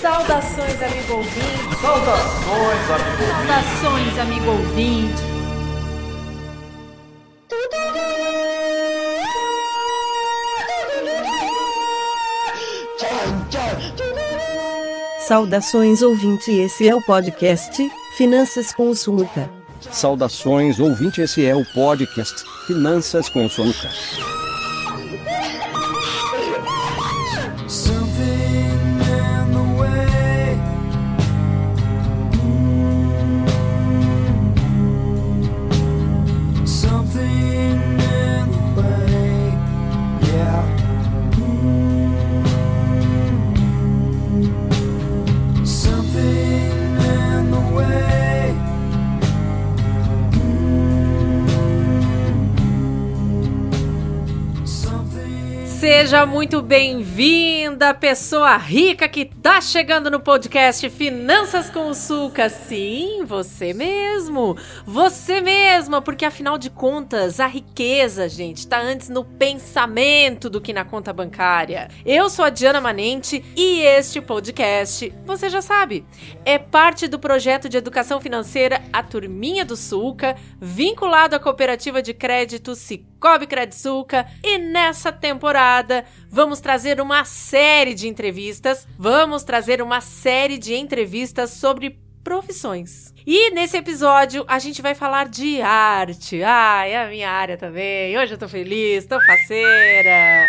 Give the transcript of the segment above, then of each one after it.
Saudações, amigo ouvinte. Saudações, amigo ouvinte. Saudações, amigo ouvinte. Saudações ouvinte, esse é o podcast Finanças com o. Saudações ouvinte, esse é o podcast Finanças com Sulca. Seja muito bem-vinda, pessoa rica que tá chegando no podcast Finanças com o Suca. Sim, você mesmo. Você mesma, porque afinal de contas, a riqueza, gente, tá antes no pensamento do que na conta bancária. Eu sou a Diana Manente e este podcast, você já sabe, é parte do projeto de educação financeira A Turminha do Sulca, vinculado à cooperativa de crédito Cicobi Credsuca, e nessa temporada vamos trazer uma série de entrevistas. Vamos trazer uma série de entrevistas sobre profissões. E nesse episódio a gente vai falar de arte. Ai, é a minha área também. Hoje eu tô feliz, tô faceira.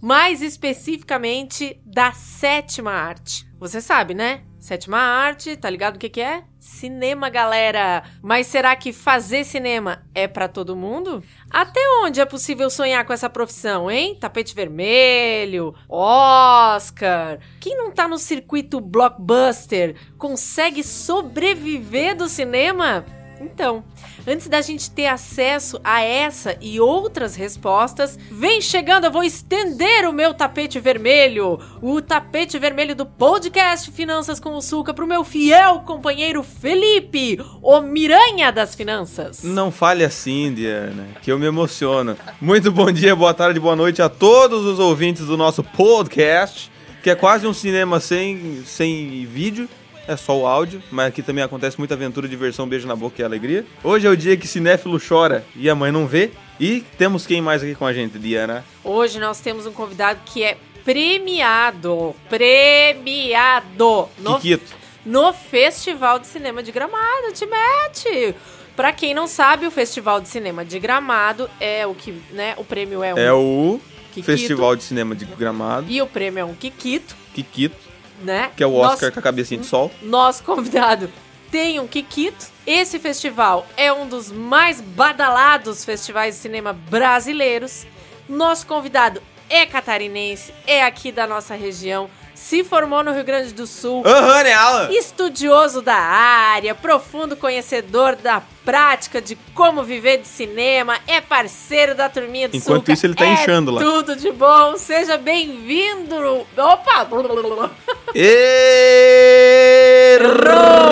Mais especificamente da sétima arte. Você sabe, né? Sétima arte, tá ligado o que que é? Cinema, galera. Mas será que fazer cinema é para todo mundo? Até onde é possível sonhar com essa profissão, hein? Tapete vermelho, Oscar. Quem não tá no circuito blockbuster consegue sobreviver do cinema? Então, antes da gente ter acesso a essa e outras respostas, vem chegando, eu vou estender o meu tapete vermelho, o tapete vermelho do podcast Finanças com o Suca pro meu fiel companheiro Felipe, o Miranha das Finanças. Não fale assim, Diana, que eu me emociono. Muito bom dia, boa tarde, boa noite a todos os ouvintes do nosso podcast, que é quase um cinema sem, sem vídeo é só o áudio, mas aqui também acontece muita aventura, diversão, beijo na boca e alegria. Hoje é o dia que cinéfilo chora e a mãe não vê. E temos quem mais aqui com a gente, Diana? Hoje nós temos um convidado que é premiado, premiado no, Kikito. no Festival de Cinema de Gramado, te mete! Pra quem não sabe, o Festival de Cinema de Gramado é o que, né, o prêmio é um É o Kikito, Festival de Cinema de Gramado, e o prêmio é um Kikito, Kikito, né? que é o Oscar Nosso- com a cabecinha de sol. nosso convidado tem um Kikito. Esse festival é um dos mais badalados festivais de cinema brasileiros. Nosso convidado é catarinense, é aqui da nossa região, se formou no Rio Grande do Sul, Aham, né, Alan? estudioso da área, profundo conhecedor da prática de como viver de cinema, é parceiro da turminha do Enquanto Sulca, isso, ele tá é inchando lá. Tudo de bom, seja bem-vindo. Opa!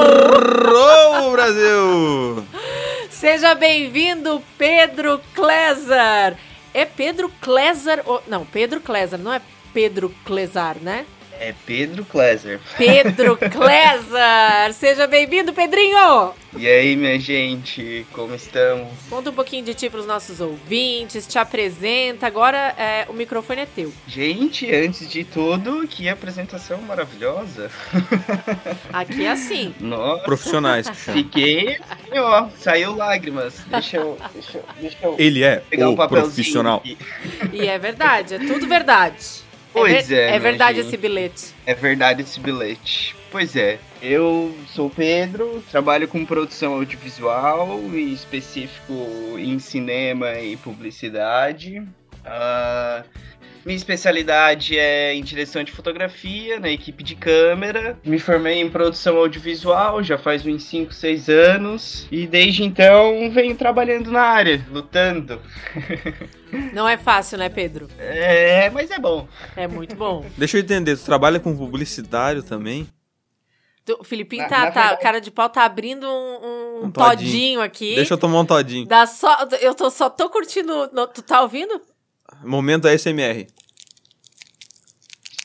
Errou, Brasil! Seja bem-vindo, Pedro Klesar. É Pedro Klesar. ou- Não, Pedro Klesar, não é Pedro Klesar, né? É Pedro Kleser. Pedro Klesar. Seja bem-vindo, Pedrinho. E aí, minha gente, como estamos? Conta um pouquinho de ti para os nossos ouvintes, te apresenta. Agora é, o microfone é teu. Gente, antes de tudo, que apresentação maravilhosa. Aqui é assim. Nossa, Profissionais fiquei, assim, ó, saiu lágrimas. Deixa eu, deixa eu, deixa eu Ele é pegar um o papelzinho. profissional. aqui. E é verdade, é tudo verdade. Pois é, É né, verdade gente? esse bilhete. É verdade esse bilhete. Pois é, eu sou o Pedro, trabalho com produção audiovisual, em específico em cinema e publicidade. Ah, minha especialidade é em direção de fotografia, na equipe de câmera. Me formei em produção audiovisual já faz uns 5, 6 anos. E desde então venho trabalhando na área, lutando. Não é fácil, né, Pedro? É, mas é bom. É muito bom. Deixa eu entender, tu trabalha com publicitário também? Tu- O Filipinho Na- tá, na tá- verdade- cara de pau tá abrindo um, um Um todinho. todinho. aqui. Deixa eu tomar um todinho. Dá só, eu tô, só tô curtindo. no- tu tá ouvindo? Momento ASMR.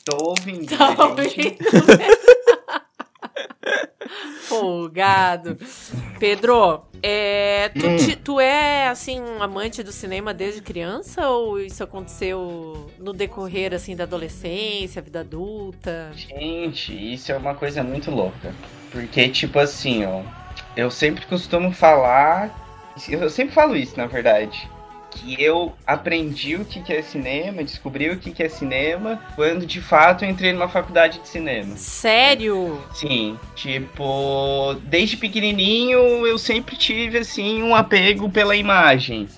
Tô ouvindo. Tá né, gente? ouvindo? Folgado. Pedro, é, tu, Hum. te- tu é, assim, um amante do cinema desde criança? Ou isso aconteceu no decorrer, assim, da adolescência, vida adulta? Gente, isso é uma coisa muito louca. Porque, tipo assim, ó, eu sempre costumo falar. Eu sempre falo isso, na verdade. Que eu aprendi o que que é cinema, descobri o que que é cinema, quando de fato eu entrei numa faculdade de cinema. Sério? Sim, tipo, desde pequenininho eu sempre tive, assim, um apego pela imagem.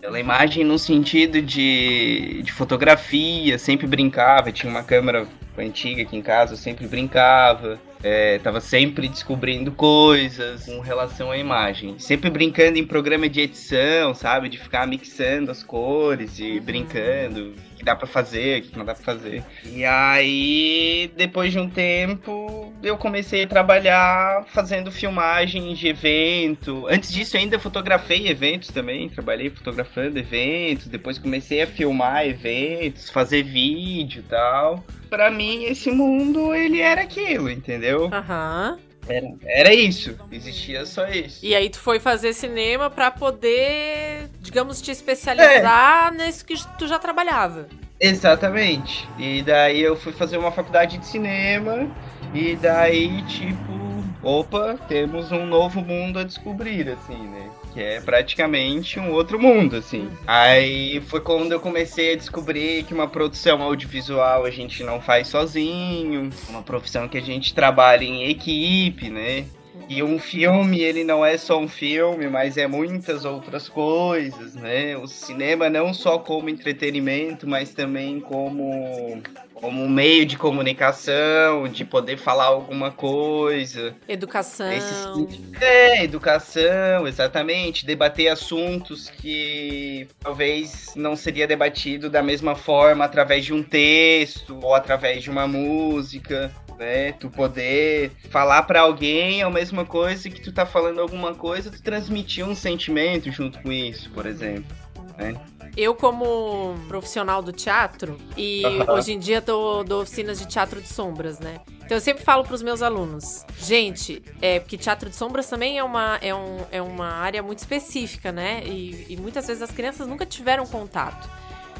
Pela imagem no sentido de, de fotografia, sempre brincava, tinha uma câmera antiga aqui em casa, eu sempre brincava. É, tava sempre descobrindo coisas com relação à imagem. Sempre brincando em programa de edição, sabe? De ficar mixando as cores e brincando. Dá pra fazer, o que não dá pra fazer. E aí, depois de um tempo, eu comecei a trabalhar fazendo filmagem de evento. Antes disso, ainda fotografei eventos também. Trabalhei fotografando eventos. Depois comecei a filmar eventos, fazer vídeo e tal. Pra mim, esse mundo, ele era aquilo, entendeu? Aham. Era, era isso. Existia só isso. E aí tu foi fazer cinema pra poder, digamos, te especializar nisso que tu já trabalhava. Exatamente. E daí eu fui fazer uma faculdade de cinema. E daí, tipo, opa, temos um novo mundo a descobrir, assim, né? Que é praticamente um outro mundo, assim. Aí foi quando eu comecei a descobrir que uma produção audiovisual a gente não faz sozinho, uma profissão que a gente trabalha em equipe, né? E um filme, ele não é só um filme, mas é muitas outras coisas, né? O cinema não só como entretenimento, mas também como, como um meio de comunicação, de poder falar alguma coisa. Educação. Esse- É, educação, exatamente. Debater assuntos que talvez não seria debatido da mesma forma através de um texto ou através de uma música, né? Tu poder falar pra alguém a mesma coisa que tu tá falando alguma coisa, tu transmitir um sentimento junto com isso, por exemplo. Eu, como profissional do teatro, e Aham. hoje em dia dou, dou oficinas de teatro de sombras, né? Então eu sempre falo pros meus alunos, gente, é porque teatro de sombras também é uma, é um, é uma área muito específica, né? E, e muitas vezes as crianças nunca tiveram contato.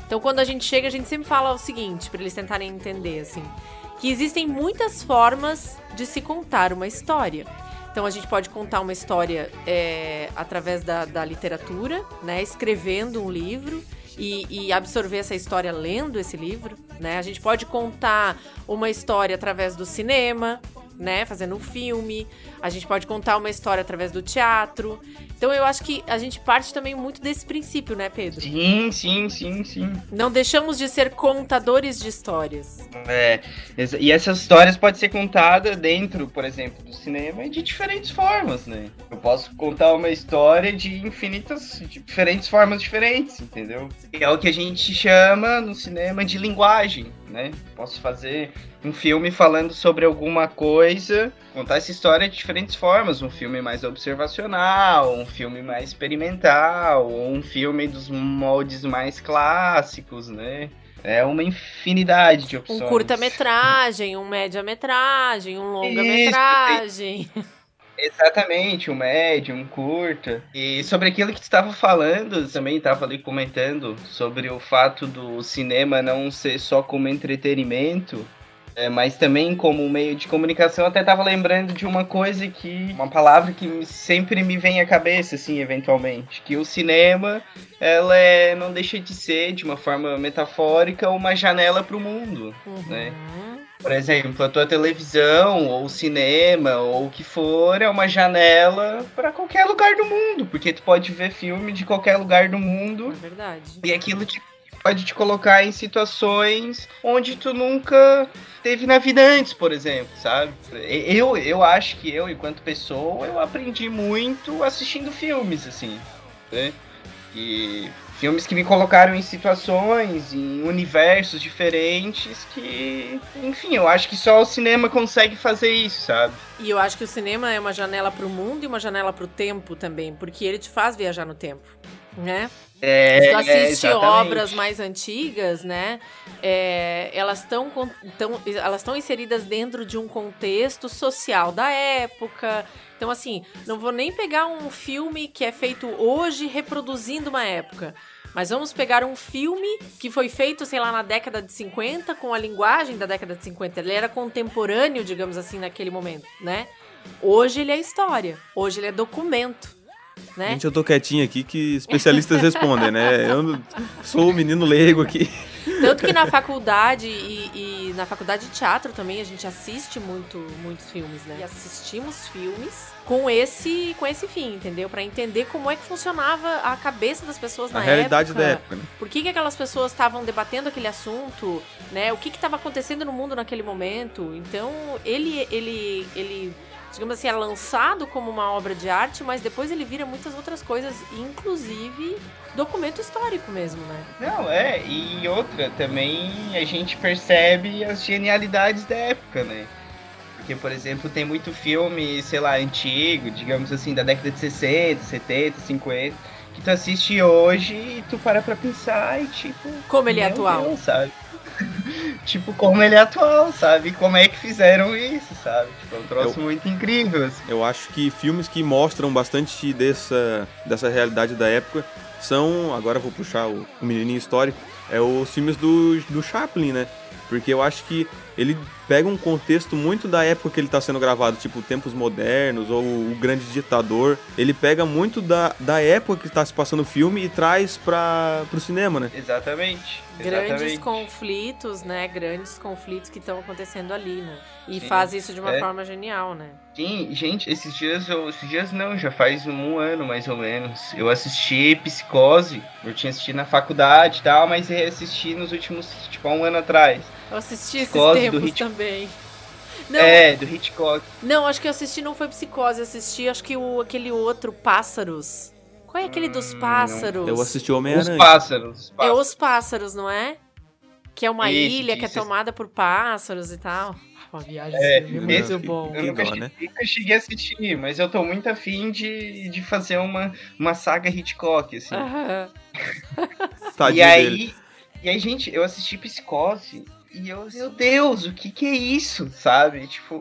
Então quando a gente chega, a gente sempre fala o seguinte, pra eles tentarem entender, assim, que existem muitas formas de se contar uma história. Então a gente pode contar uma história é, através da, da literatura, né? Escrevendo um livro e, e absorver essa história lendo esse livro, né? A gente pode contar uma história através do cinema, né? Fazendo um filme. A gente pode contar uma história através do teatro. Então eu acho que a gente parte também muito desse princípio, né, Pedro? Sim, sim, sim, sim. Não deixamos de ser contadores de histórias. É, e essas histórias podem ser contadas dentro, por exemplo, do cinema de diferentes formas, né? Eu posso contar uma história de infinitas, de diferentes formas diferentes, entendeu? E é o que a gente chama no cinema de linguagem, né? Posso fazer um filme falando sobre alguma coisa, contar essa história de diferentes formas, um filme mais observacional, um filme mais experimental, um filme dos moldes mais clássicos, né? É uma infinidade de opções. Um curta-metragem, um média-metragem, um longa-metragem. Exatamente, um médio, um curta. E sobre aquilo que tu estava falando, também estava ali comentando sobre o fato do cinema não ser só como entretenimento, é, mas também como meio de comunicação. Até estava lembrando de uma coisa que, uma palavra que sempre me vem à cabeça, assim, eventualmente, que o cinema, ela é, não deixa de ser, de uma forma metafórica, uma janela para o mundo. né? Por exemplo, a tua televisão, ou o cinema, ou o que for, é uma janela para qualquer lugar do mundo, porque tu pode ver filme de qualquer lugar do mundo É verdade. e aquilo te- pode te colocar em situações onde tu nunca teve na vida antes, por exemplo, sabe? Eu, eu acho que eu, enquanto pessoa, eu aprendi muito assistindo filmes, assim, né? E filmes que me colocaram em situações, em universos diferentes que, enfim, eu acho que só o cinema consegue fazer isso, sabe? E eu acho que o cinema é uma janela pro mundo e uma janela pro tempo também, porque ele te faz viajar no tempo. né? É, Se tu assiste exatamente. obras mais antigas, né? é, elas estão elas estão inseridas dentro de um contexto social da época. Então, assim, não vou nem pegar um filme que é feito hoje reproduzindo uma época. Mas vamos pegar um filme que foi feito, sei lá, na década de 50, com a linguagem da década de 50. Ele era contemporâneo, digamos assim, naquele momento, né? Hoje ele é história. Hoje ele é documento. Né? Gente, eu tô quietinho aqui que especialistas respondem, né? Eu sou o menino leigo aqui. Tanto que na faculdade e, e na faculdade de teatro também a gente assiste muito, muitos filmes, né? E assistimos filmes com esse, com esse fim, entendeu? Pra entender como é que funcionava a cabeça das pessoas A na realidade época. da época, né? Por que, que aquelas pessoas estavam debatendo aquele assunto, né? O que estava acontecendo no mundo naquele momento? Então, ele, ele, ele, digamos assim, é lançado como uma obra de arte, mas depois ele vira muitas outras coisas, inclusive documento histórico mesmo, né? Não, é, e outra, também a gente percebe as genialidades da época, né? Porque, por exemplo, tem muito filme, sei lá, antigo, digamos assim, da década de 60, 70, 50, que tu assiste hoje e tu para pra pensar e tipo. Como ele é atual. Deus, sabe? tipo, como ele é atual, sabe? Como é que fizeram isso, sabe? Tipo, é um troço muito incrível, assim. Eu acho que filmes que mostram bastante dessa, dessa realidade da época são, agora eu vou puxar o, o menininho histórico, é os filmes do, do Chaplin, né? Porque eu acho que ele pega um contexto muito da época que ele está sendo gravado, tipo Tempos Modernos ou O Grande Ditador. Ele pega muito da, da época que está se passando o filme e traz para o cinema, né? Exatamente. Grandes exatamente. conflitos, né? Grandes conflitos que estão acontecendo ali, né? E Sim, faz isso de uma é. forma genial, né? Sim, gente, esses dias eu. Esses dias não, já faz um ano mais ou menos. Eu assisti Psicose. Eu tinha assistido na faculdade e tal, mas reassisti nos últimos, tipo, há um ano atrás. Eu assisti esses Psicose do tempos também. Não, É, do Hitchcock. não, acho que eu assisti não foi Psicose, eu assisti acho que o, aquele outro, Pássaros. Qual é aquele dos Hum, pássaros? Eu assisti o Os Homem-Aranha. pássaros. os É pássaros. Os Pássaros, não é? Que é uma Isso, ilha que é isso. tomada por pássaros e tal. Uma viagem É, assim, muito esse- bom. Eu nunca, dó, che- né? nunca cheguei a assistir, mas eu tô muito afim de, de fazer uma, uma saga Hitchcock, assim. Aham. Tadinho e aí, dele. e aí, gente, eu assisti Psicose e eu, meu Deus, o que que é isso, sabe? Tipo,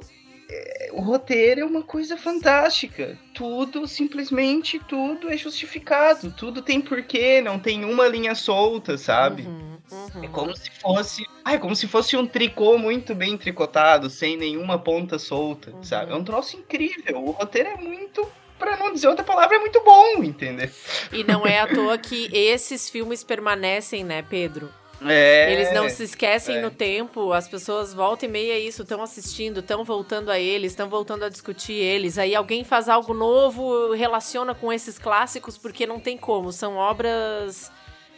é, o roteiro é uma coisa fantástica. Tudo, simplesmente tudo é justificado. Tudo tem porquê, não tem uma linha solta, sabe? Uhum, uhum. É como se fosse. Ah, é como se fosse um tricô muito bem tricotado, sem nenhuma ponta solta, Uhum. sabe? É um troço incrível. O roteiro é muito. Pra não dizer outra palavra, é muito bom, entendeu? E não é à toa que esses filmes permanecem, né, Pedro? É. Eles não se esquecem é. no tempo, as pessoas voltam e meia isso, estão assistindo, estão voltando a eles, estão voltando a discutir eles. Aí alguém faz algo novo, relaciona com esses clássicos, porque não tem como, são obras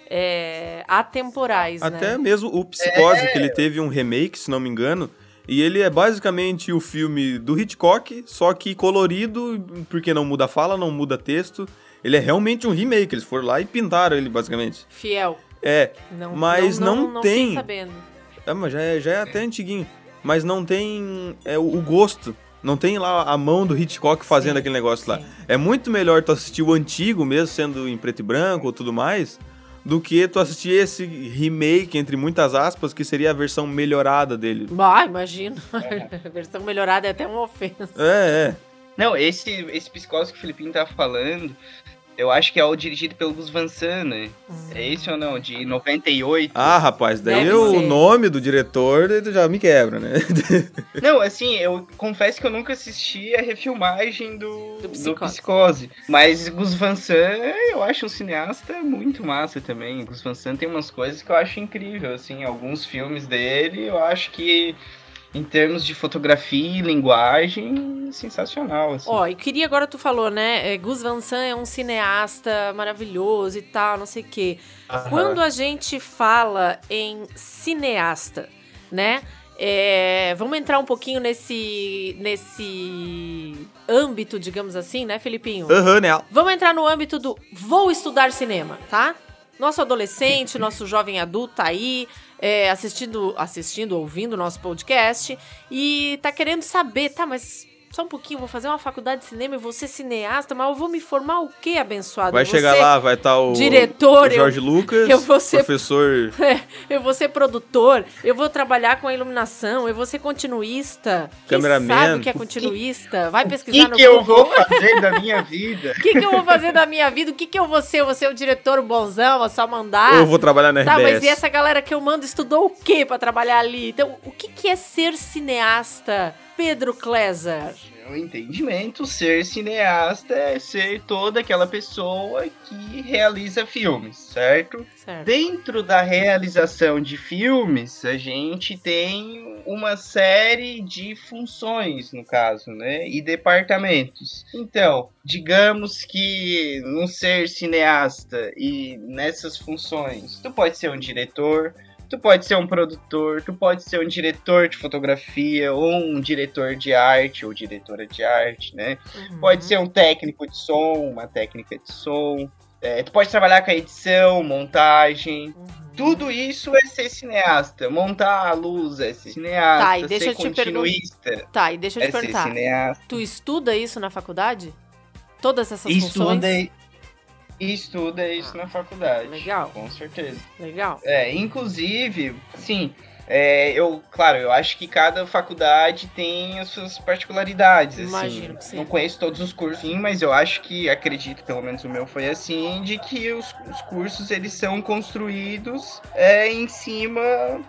é, atemporais, Até né? mesmo o Psicose, que ele teve um remake, se não me engano. E ele é basicamente o filme do Hitchcock, só que colorido, porque não muda fala, não muda texto. Ele é realmente um remake, eles foram lá e pintaram ele, basicamente. Fiel. É, Não, Mas não não tem. fiquei sabendo. é mas já é, já é até antiguinho. Mas não tem é, o, o gosto. Não tem lá a mão do Hitchcock fazendo Sim, aquele negócio lá. sim. É muito melhor tu assistir o antigo, mesmo sendo em preto e branco ou tudo mais, do que tu assistir esse remake, entre muitas aspas, que seria a versão melhorada dele. Ah, imagino. A versão melhorada é até uma ofensa. É, é. Não, esse, esse psicose que o Filipinho tá falando, eu acho que é o dirigido pelo Gus Van Sant, né? É esse ou não? De 98? Ah, rapaz, daí Deve o ser. nome do diretor já me quebra, né? Não, assim, eu confesso que eu nunca assisti a refilmagem do, Do do Psicose. Psicose. Mas Gus Van Sant, eu acho um cineasta muito massa também. Gus Van Sant tem umas coisas que eu acho incrível, assim, alguns filmes dele, eu acho que em termos de fotografia e linguagem, sensacional, assim. Ó, e queria agora tu falou, né? é, Gus Van Sant é um cineasta maravilhoso e tal, não sei o quê. Aham. Quando a gente fala em cineasta, né? é, vamos entrar um pouquinho nesse, nesse âmbito, digamos assim, né, Felipinho? Aham, né? Vamos entrar no âmbito do vou estudar cinema, tá? Nosso adolescente, nosso jovem adulto tá aí é, assistindo, assistindo, ouvindo o nosso podcast e tá querendo saber, tá, mas só um pouquinho, vou fazer uma faculdade de cinema e vou ser cineasta, mas eu vou me formar o quê, abençoado? Vai vou chegar lá, vai estar o, diretor, o Jorge Lucas, eu vou ser- professor. É, eu vou ser produtor, eu vou trabalhar com a iluminação, eu vou ser continuista. Quem Cameraman. sabe o que é continuista? Vai O pesquisar que, no que eu Google. vou fazer da minha vida? O que, que eu vou fazer da minha vida? O que, que eu vou ser? Eu vou ser o diretor bonzão, é só mandar? Ou eu vou trabalhar na Tá, RBS. mas e essa galera que eu mando estudou o que pra trabalhar ali? Então, o que, que é ser cineasta, Pedro Kleser? Meu entendimento, ser cineasta é ser toda aquela pessoa que realiza filmes, certo? Certo. Dentro da realização de filmes, a gente tem uma série de funções, no caso, né? E departamentos. Então, digamos que no ser cineasta e nessas funções, tu pode ser um diretor, tu pode ser um produtor, tu pode ser um diretor de fotografia ou um diretor de arte ou diretora de arte, né? Uhum. Pode ser um técnico de som, uma técnica de som. É, tu pode trabalhar com a edição, montagem. Uhum. Tudo isso é ser cineasta. Montar a luz é ser cineasta. Tá, e deixa ser eu te perguntar- continuista Tá, e deixa eu é te ser perguntar. Tu estuda isso na faculdade? Todas essas funções? Estuda, estuda isso Ah, na faculdade. legal. Com certeza. Legal. É, inclusive, sim, é, eu, claro, eu acho que cada faculdade tem as suas particularidades, assim. Imagino que sim. Não conheço todos os cursos, sim, mas eu acho que, acredito, pelo menos o meu foi assim, de que os, os cursos, eles são construídos é, em cima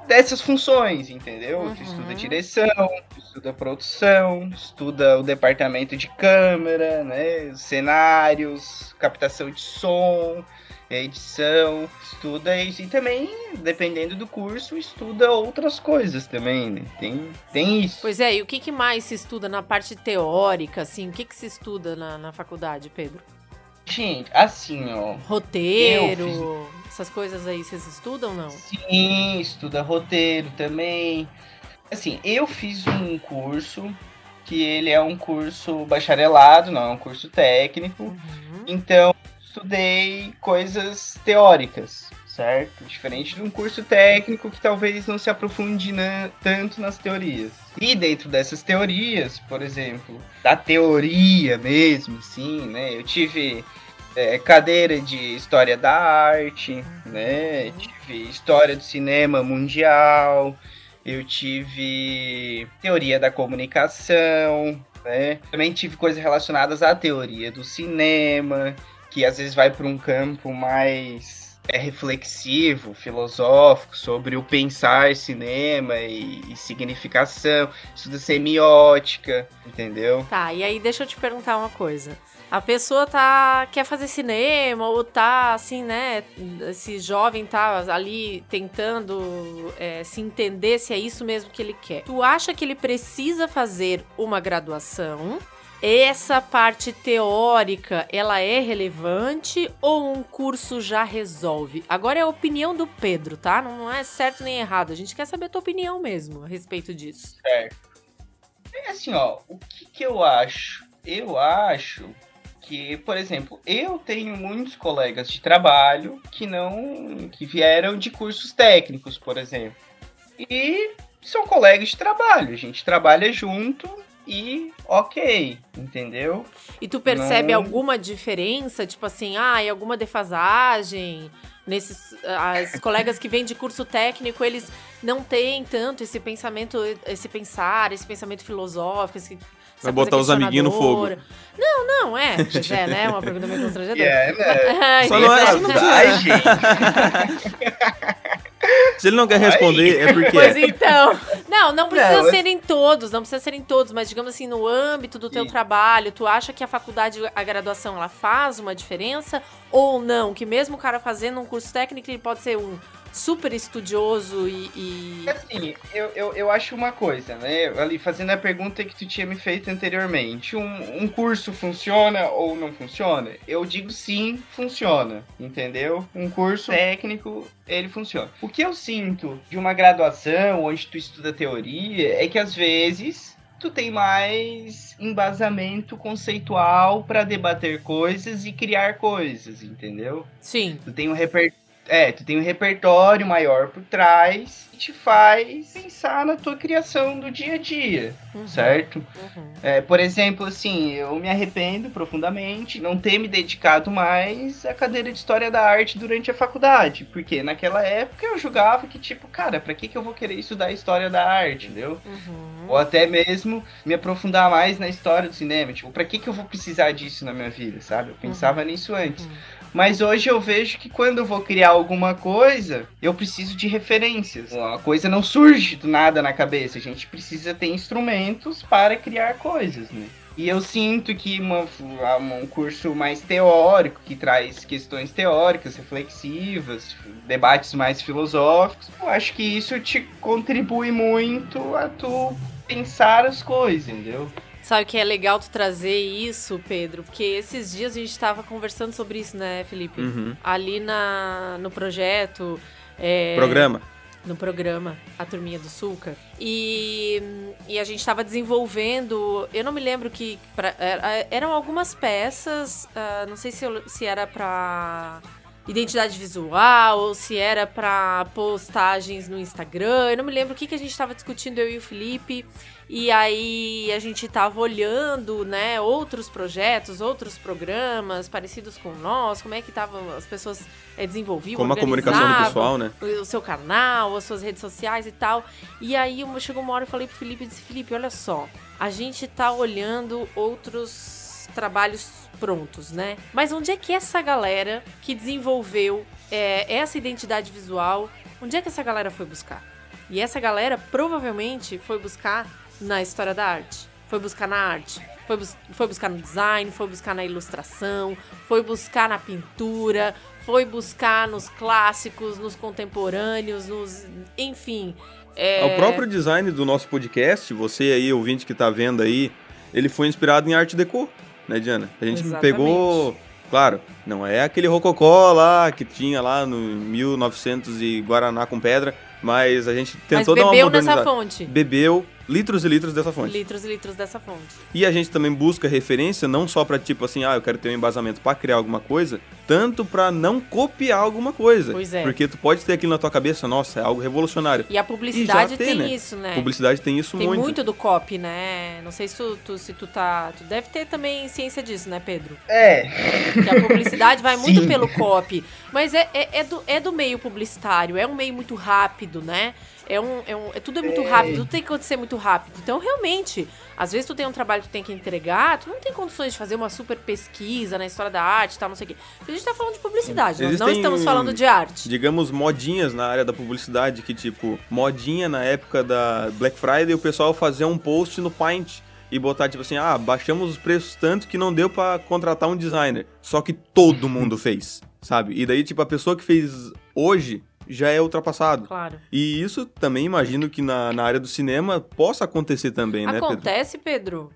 dessas funções, entendeu? Tu Uhum. estuda direção, tu estuda produção, estuda o departamento de câmera, né, cenários, captação de som, edição, estuda isso e também, dependendo do curso, estuda outras coisas também, né? Tem, tem isso. Pois é, e o que, que mais se estuda na parte teórica, assim? O que, que se estuda na, na faculdade, Pedro? Gente, assim, ó. Roteiro, essas coisas aí, vocês estudam ou não? Sim, estuda roteiro também. Assim, eu fiz um curso que ele é um curso bacharelado, não é um curso técnico. Uhum. Então, estudei coisas teóricas, certo? Diferente de um curso técnico que talvez não se aprofunde na- tanto nas teorias. E dentro dessas teorias, por exemplo, da teoria mesmo, sim, né? Eu tive é, cadeira de história da arte, né? Tive história do cinema mundial. Eu tive teoria da comunicação, né? Também tive coisas relacionadas à teoria do cinema, que às vezes vai para um campo mais é, reflexivo, filosófico, sobre o pensar cinema e, e significação, estuda semiótica, entendeu? Tá, e aí deixa eu te perguntar uma coisa. A pessoa tá quer fazer cinema ou tá assim, né? Esse jovem tá ali tentando é, se entender se é isso mesmo que ele quer. Tu acha que ele precisa fazer uma graduação? Essa parte teórica, ela é relevante ou um curso já resolve? Agora é a opinião do Pedro, tá? Não é certo nem errado. A gente quer saber a tua opinião mesmo a respeito disso. É assim, ó, o que, que eu acho? Eu acho que, por exemplo, eu tenho muitos colegas de trabalho que não. que vieram de cursos técnicos, por exemplo. E são colegas de trabalho. A gente trabalha junto e ok, entendeu? E tu percebe Não. alguma diferença, tipo assim, ah, e alguma defasagem nesses as colegas que vêm de curso técnico, eles não têm tanto esse pensamento, esse pensar, esse pensamento filosófico, esse, Vai botar os amiguinhos no fogo. Não, não, é. Pois é, né? Uma pergunta meio constrangedora. É, né? Só não é- só não Ai, gente. Se ele não quer responder, é porque. Pois então. Não, não precisa Não, serem todos, não precisa serem todos, mas digamos assim, no âmbito do teu Sim. trabalho, tu acha que a faculdade, a graduação, ela faz uma diferença ou não? Que mesmo o cara fazendo um curso técnico, ele pode ser um super estudioso e. e- Assim, eu, eu, eu acho uma coisa, né? Ali, fazendo a pergunta que tu tinha me feito anteriormente. Um, um curso funciona ou não funciona? Eu digo sim, funciona, entendeu? Um curso técnico, ele funciona. O que eu sinto de uma graduação onde tu estuda teoria é que às vezes tu tem mais embasamento conceitual para debater coisas e criar coisas, entendeu? Sim. Tu tem um reper... é, tu tem um repertório maior por trás que te faz pensar na tua criação do dia a dia, Uhum. certo? Uhum. É, por exemplo, assim, eu me arrependo profundamente de não ter me dedicado mais à cadeira de História da Arte durante a faculdade, porque naquela época eu julgava que, tipo, cara, pra que, que eu vou querer estudar História da Arte, entendeu? Uhum. Ou até mesmo me aprofundar mais na história do cinema, tipo, pra que, que eu vou precisar disso na minha vida, sabe? Eu pensava nisso antes. Mas hoje eu vejo que quando eu vou criar alguma coisa, eu preciso de referências. A coisa não surge do nada na cabeça. A gente precisa ter instrumentos para criar coisas, né? E eu sinto que uma- um curso mais teórico, que traz questões teóricas, reflexivas, debates mais filosóficos, eu acho que isso te contribui muito a tu pensar as coisas, entendeu? Sabe que é legal tu trazer isso, Pedro? Porque esses dias a gente tava conversando sobre isso, né, Felipe? Uhum. Ali na, no projeto. é, Programa. no programa A Turminha do Sulca. E, e a gente estava desenvolvendo. Eu não me lembro que. pra- era- eram algumas peças. ah, não sei se, eu- se era pra identidade visual ou se era pra postagens no Instagram. Eu não me lembro o que, que a gente estava discutindo, eu e o Felipe. E aí a gente tava olhando, né, outros projetos, outros programas parecidos com nosso, como é que estavam as pessoas eh, desenvolviam, Como a comunicação do pessoal, né? o seu canal, as suas redes sociais e tal. E aí chegou uma hora eu falei pro Felipe disse, Felipe, olha só, a gente tá olhando outros trabalhos prontos, né? Mas onde é que essa galera que desenvolveu é, essa identidade visual, onde é que essa galera foi buscar? E essa galera provavelmente foi buscar na história da arte. Foi buscar na arte. Foi, bus- foi buscar no design, foi buscar na ilustração, foi buscar na pintura, foi buscar nos clássicos, nos contemporâneos, nos. Enfim. É... O próprio design do nosso podcast, você aí, ouvinte que tá vendo aí, ele foi inspirado em arte deco, né, Diana? A gente Exatamente. pegou, claro, não é aquele rococó lá que tinha lá no 1900 e Guaraná com pedra, mas a gente Mas tentou dar uma bebeu nessa fonte. Bebeu litros e litros dessa fonte. Litros e litros dessa fonte. E a gente também busca referência não só pra tipo assim, ah, eu quero ter um embasamento pra criar alguma coisa, tanto pra não copiar alguma coisa. Pois é. Porque tu pode ter aquilo na tua cabeça, nossa, é algo revolucionário. E a publicidade E tem, tem né? isso, né? Publicidade tem isso Tem muito. muito. do copy, né? Não sei se tu, tu- se tu tá. Tu deve ter também ciência disso, né, Pedro? É, Que a publicidade vai muito pelo copy. Mas é, é, é do, é do meio publicitário, é um meio muito rápido, né? É um, é um, é, tudo é muito rápido, tudo tem que acontecer muito rápido. Então, realmente, às vezes tu tem um trabalho que tu tem que entregar, tu não tem condições de fazer uma super pesquisa na história da arte e tal, não sei o quê. Porque a gente tá falando de publicidade, nós não Existem, estamos falando de arte. digamos, modinhas na área da publicidade, que tipo, modinha na época da Black Friday, o pessoal fazia um post no Paint e botar tipo assim, ah, baixamos os preços tanto que não deu pra contratar um designer. Só que todo mundo fez, sabe? E daí, tipo, a pessoa que fez hoje já é ultrapassado. Claro. E isso também imagino que na, na área do cinema possa acontecer também, né, Pedro? Acontece, Pedro?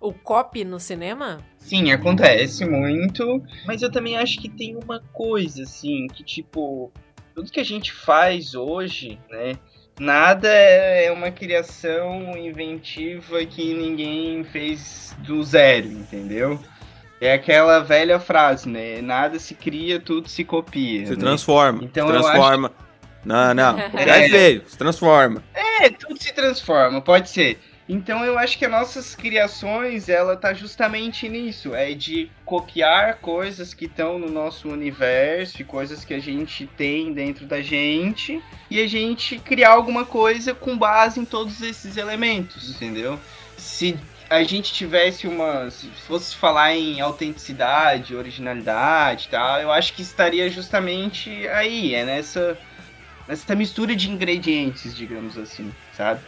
O copy no cinema? sim, acontece muito. Mas eu também acho que tem uma coisa, assim, que tipo, tudo que a gente faz hoje, né? Nada é uma criação inventiva que ninguém fez do zero, entendeu? É aquela velha frase, né? Nada se cria, tudo se copia. Se né? transforma, Então se transforma. Não, não, É. é feio, se transforma. É, tudo se transforma, pode ser. Então eu acho que as nossas criações, ela tá justamente nisso, é de copiar coisas que estão no nosso universo, e coisas que a gente tem dentro da gente, e a gente criar alguma coisa com base em todos esses elementos, entendeu? Se a gente tivesse uma, se fosse falar em autenticidade, originalidade, e tal, eu acho que estaria justamente aí, é nessa nessa mistura de ingredientes, digamos assim, sabe?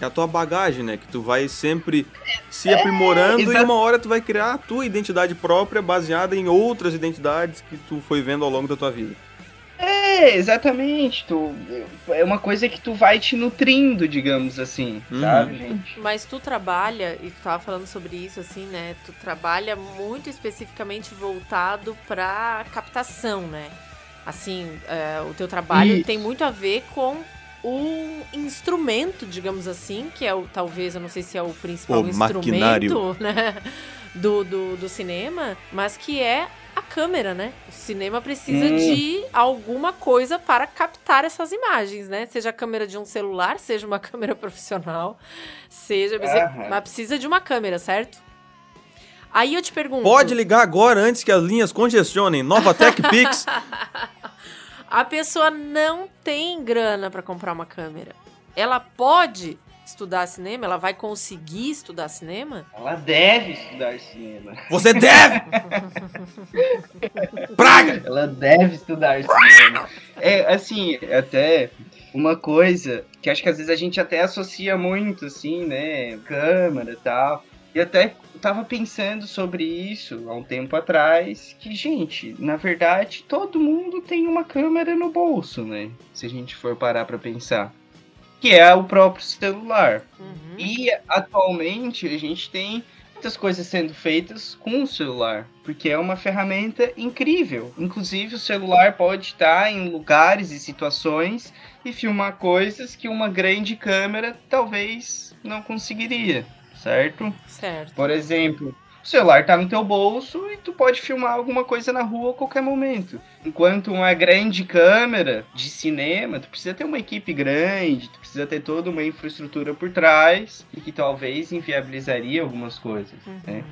É a tua bagagem, né? Que tu vai sempre se aprimorando e exato. uma hora tu vai criar a tua identidade própria baseada em outras identidades que tu foi vendo ao longo da tua vida. É, exatamente. Tu, é uma coisa que tu vai te nutrindo, digamos assim, Uhum. sabe, gente? Mas tu trabalha, e tu tava falando sobre isso, assim, né? Tu trabalha muito especificamente voltado pra captação, né? Assim, é, o teu trabalho Isso. tem muito a ver com o instrumento, digamos assim, que é o, talvez, eu não sei se é o principal O instrumento, maquinário. né? Do, do, do cinema, mas que é a câmera, né? O cinema precisa Hum. de alguma coisa para captar essas imagens, né? Seja a câmera de um celular, seja uma câmera profissional, seja. Aham. Mas precisa de uma câmera, certo? Aí eu te pergunto. Pode ligar agora antes que as linhas congestionem. Nova Tech Pix. A pessoa não tem grana para comprar uma câmera. Ela pode estudar cinema? Ela vai conseguir estudar cinema? Ela deve estudar cinema. Você deve! Praga! Ela deve estudar cinema. É, assim, até uma coisa que acho que às vezes a gente até associa muito, assim, né? Câmera e tal. E até tava pensando sobre isso há um tempo atrás, que, gente, na verdade, todo mundo tem uma câmera no bolso, né? Se a gente for parar pra pensar. Que é o próprio celular. Uhum. E atualmente a gente tem muitas coisas sendo feitas com o celular, porque é uma ferramenta incrível. Inclusive o celular pode estar em lugares e situações e filmar coisas que uma grande câmera talvez não conseguiria, certo? Certo. Por exemplo, o celular tá no teu bolso e tu pode filmar alguma coisa na rua a qualquer momento. Enquanto uma grande câmera de cinema, tu precisa ter uma equipe grande, tu precisa ter toda uma infraestrutura por trás e que talvez inviabilizaria algumas coisas, né?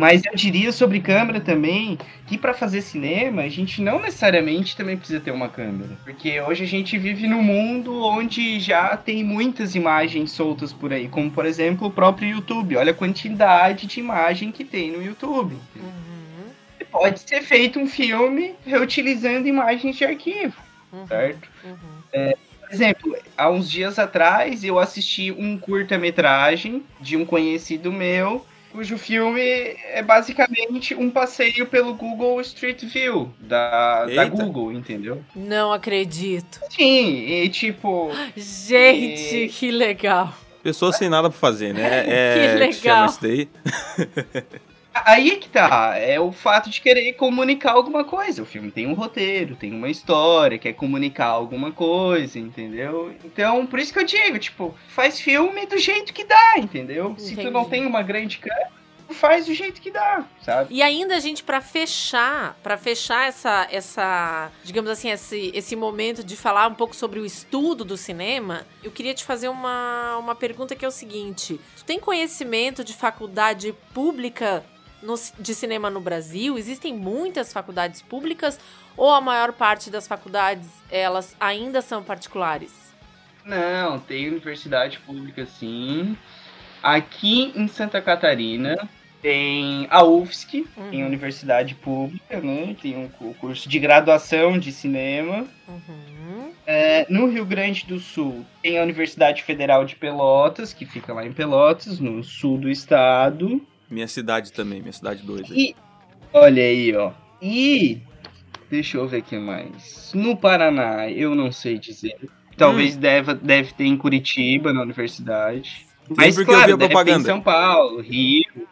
Mas eu diria sobre câmera também que para fazer cinema a gente não necessariamente também precisa ter uma câmera, porque hoje a gente vive num mundo onde já tem muitas imagens soltas por aí, como por exemplo o próprio YouTube. Olha a quantidade de imagem que tem no YouTube. Uhum. Pode ser feito um filme reutilizando imagens de arquivo, Uhum. certo? Uhum. Por exemplo, há uns dias atrás eu assisti um curta-metragem de um conhecido meu, cujo filme é basicamente um passeio pelo Google Street View da, da. Google, entendeu? Não acredito. Sim, e tipo, Gente, E- que legal. Pessoa sem nada pra fazer, né? É, Que que chama legal. isso daí. aí é que tá, é o fato de querer comunicar alguma coisa. O filme tem um roteiro, tem uma história, quer comunicar alguma coisa, entendeu? Então, por isso que eu digo, tipo, faz filme do jeito que dá, entendeu? Se tu não Entendi. tem uma grande câmera, faz do jeito que dá, sabe? E ainda a gente pra fechar, para fechar essa essa, digamos assim, esse esse momento de falar um pouco sobre o estudo do cinema, eu queria te fazer uma uma pergunta que é o seguinte: tu tem conhecimento de faculdade pública no de cinema no Brasil? Existem muitas faculdades públicas ou a maior parte das faculdades elas ainda são particulares? Não, tem universidade pública sim. Aqui em Santa Catarina tem a UFSC, Uhum. tem universidade pública, né? Tem um cu- curso de graduação de cinema. Uhum. É, no Rio Grande do Sul tem a Universidade Federal de Pelotas, que fica lá em Pelotas, no sul do estado. Minha cidade também, minha cidade 2. E olha aí, ó. E deixa eu ver aqui mais. No Paraná, eu não sei dizer. Talvez deva, deve ter em Curitiba, na universidade. Mas porque eu vi claro, a deve ter em propaganda. São Paulo, Rio.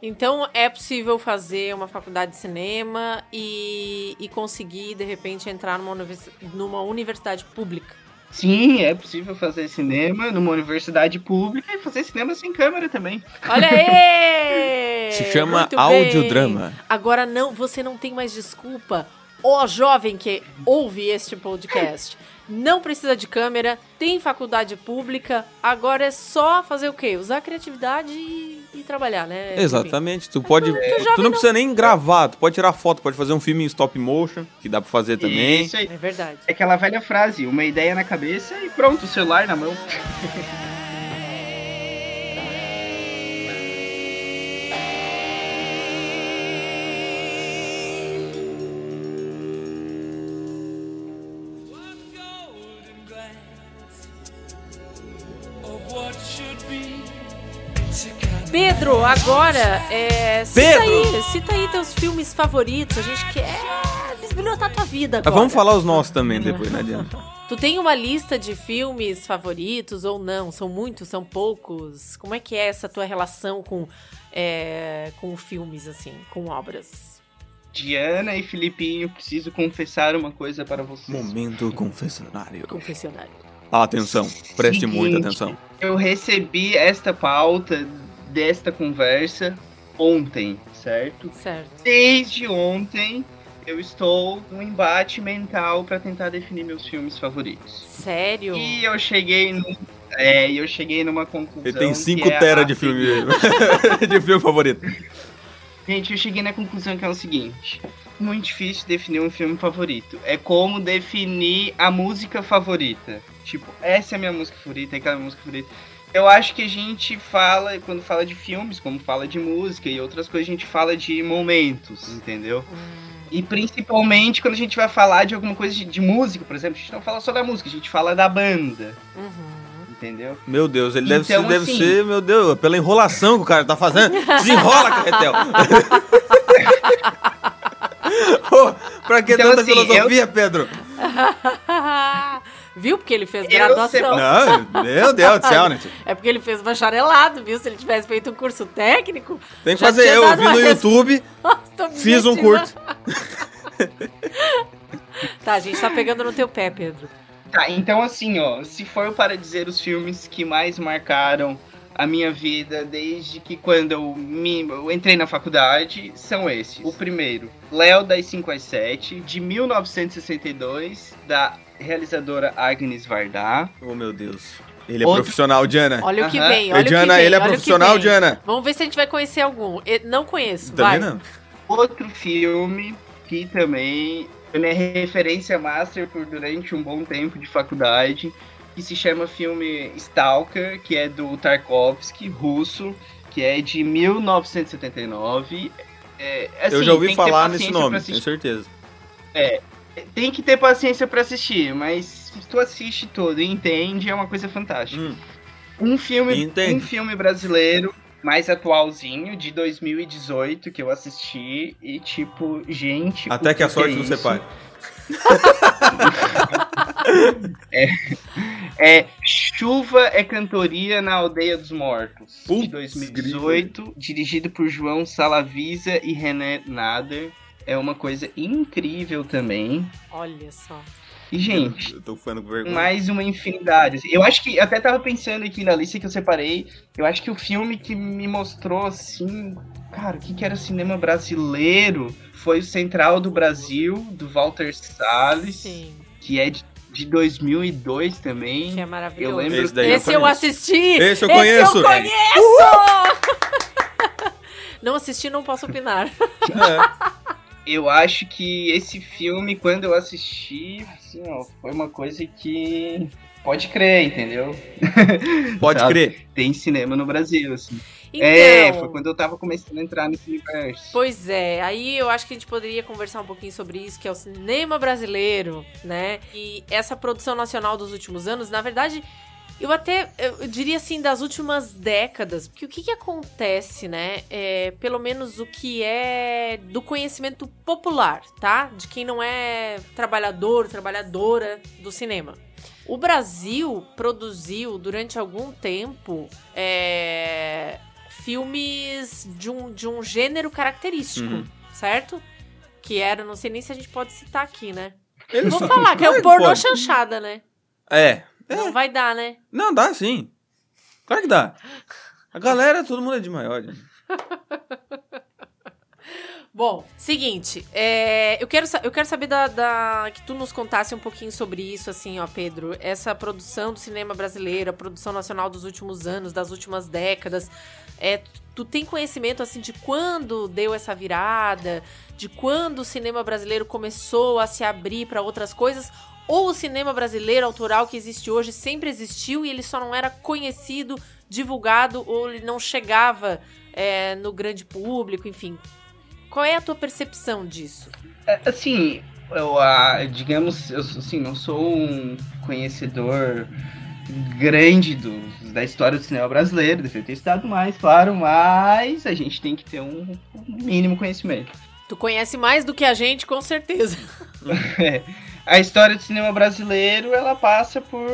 Então é possível fazer uma faculdade de cinema e, e conseguir, de repente, entrar numa, univers- numa universidade pública. Sim, é possível fazer cinema numa universidade pública e fazer cinema sem câmera também. Olha aí! Se chama Muito bem. audiodrama. Agora não, você não tem mais desculpa. Ó jovem que ouve este podcast. Não precisa de câmera, tem faculdade pública, agora é só fazer o quê? Usar a criatividade e, e trabalhar, né? Exatamente. Tu pode. jovem Tu não precisa nem gravar, tu pode tirar foto, pode fazer um filme em stop motion, que dá pra fazer também. Isso aí. É verdade. É aquela velha frase, uma ideia na cabeça e pronto, o celular na mão. agora, é, cita, Pedro! Aí, cita aí teus filmes favoritos. A gente quer desbilhotar tua vida agora. Mas vamos falar os nossos também depois, não adianta. Tu tem uma lista de filmes favoritos ou não? São muitos? São poucos? Como é que é essa tua relação com, é, com filmes, assim, com obras? Diana e Filipinho, preciso confessar uma coisa para vocês. Momento confessionário. Confessionário. Atenção, preste Seguinte, muita atenção. Eu recebi esta pauta desta conversa ontem, certo? Certo. Desde ontem eu estou num embate mental pra tentar definir meus filmes favoritos. Sério? E eu cheguei no é, eu cheguei numa conclusão. Ele tem que 5 é tera a de filme de filme favorito. Gente, eu cheguei na conclusão que é o seguinte: muito difícil definir um filme favorito. É como definir a música favorita. Tipo, essa é a minha música favorita, é aquela música favorita. Eu acho que a gente fala, quando fala de filmes, como fala de música e outras coisas, a gente fala de momentos, entendeu? E principalmente quando a gente vai falar de alguma coisa de, de música, por exemplo, a gente não fala só da música, a gente fala da banda, Uhum. entendeu? Meu Deus, ele deve, Então, ser, deve assim- ser, meu Deus, pela enrolação que o cara tá fazendo. Desenrola, carretel. Ô, pra que Então, tanta assim, filosofia, Pedro? viu? Porque ele fez Eu graduação. Não, meu Deus do céu, né? É porque ele fez bacharelado, viu? Se ele tivesse feito um curso técnico. Tem que fazer eu, vi no YouTube, resposta fiz um curto. Tá, a gente tá pegando no teu pé, Pedro. Tá, então assim, ó, se for para dizer os filmes que mais marcaram a minha vida desde que quando eu, me, eu entrei na faculdade, são esses. O primeiro, Léo das 5 às 7, de 1962, da realizadora Agnes Varda. Oh, meu Deus. Ele é Outro- profissional, Diana. Olha o que vem, olha Diana, o que vem. ele é profissional. Diana. Vamos ver se a gente vai conhecer algum. Eu não conheço, Também vai. não. Outro filme que também minha referência master por durante um bom tempo de faculdade, que se chama filme Stalker, que é do Tarkovsky, russo, que é de 1979. É, assim, Eu já ouvi que ter falar nesse nome, tenho certeza. Tem que ter paciência pra assistir, mas se tu assiste todo e entende, é uma coisa fantástica. Hum, Um filme, Entende. um filme brasileiro mais atualzinho, de 2018, que eu assisti, e tipo, gente. até o que a sorte é isso? separe. É Chuva é Cantoria na Aldeia dos Mortos, de Putz, 2018, dirigido por João Salavisa e René Nader. É uma coisa incrível também. Olha só. E, gente, Eu tô ficando com vergonha. mais uma infinidade. Eu acho que, até tava pensando aqui na lista que eu separei, eu acho que o filme que me mostrou, assim, cara, o que, que era cinema brasileiro foi o Central do Brasil, do Walter Salles, Sim, que é de, de 2002 também. que é maravilhoso. Eu lembro Esse daí Esse eu eu assisti! Esse eu Esse conheço. eu conheço! não assisti, não posso opinar. É. Eu acho que esse filme, quando eu assisti, assim, ó, foi uma coisa que pode crer, entendeu? Pode Sabe? crer. Tem cinema no Brasil, assim. Então, É, foi quando eu tava começando a entrar nesse universo. Pois é, aí eu acho que a gente poderia conversar um pouquinho sobre isso, que é o cinema brasileiro, né? E essa produção nacional dos últimos anos, na verdade, eu até eu diria assim, das últimas décadas, porque o que, que acontece, né? É, pelo menos o que é do conhecimento popular, tá? De quem não é trabalhador, trabalhadora do cinema. O Brasil produziu durante algum tempo é, filmes de um, de um gênero característico, Uhum. certo? Que era, não sei nem se a gente pode citar aqui, né? Ele Vou falar, que é o pornô pode. chanchada, né? É. Não vai dar, né? Não, dá sim. Claro que dá. A galera, todo mundo é de maior. gente. Bom, seguinte, é, eu, quero, eu quero saber da, da- que tu nos contasse um pouquinho sobre isso, assim, ó, Pedro. Essa produção do cinema brasileiro, a produção nacional dos últimos anos, das últimas décadas. É, tu tem conhecimento, assim, de quando deu essa virada? De quando o cinema brasileiro começou a se abrir para outras coisas? Ou o cinema brasileiro autoral que existe hoje sempre existiu e ele só não era conhecido, divulgado, ou ele não chegava é, no grande público, enfim. Qual é a tua percepção disso? É, Assim, eu, ah, digamos, eu assim, não sou um conhecedor grande do, da história do cinema brasileiro, deveria ter estudado mais, claro, mas a gente tem que ter um, um mínimo conhecimento. Tu conhece mais do que a gente, com certeza. A história do cinema brasileiro, ela passa por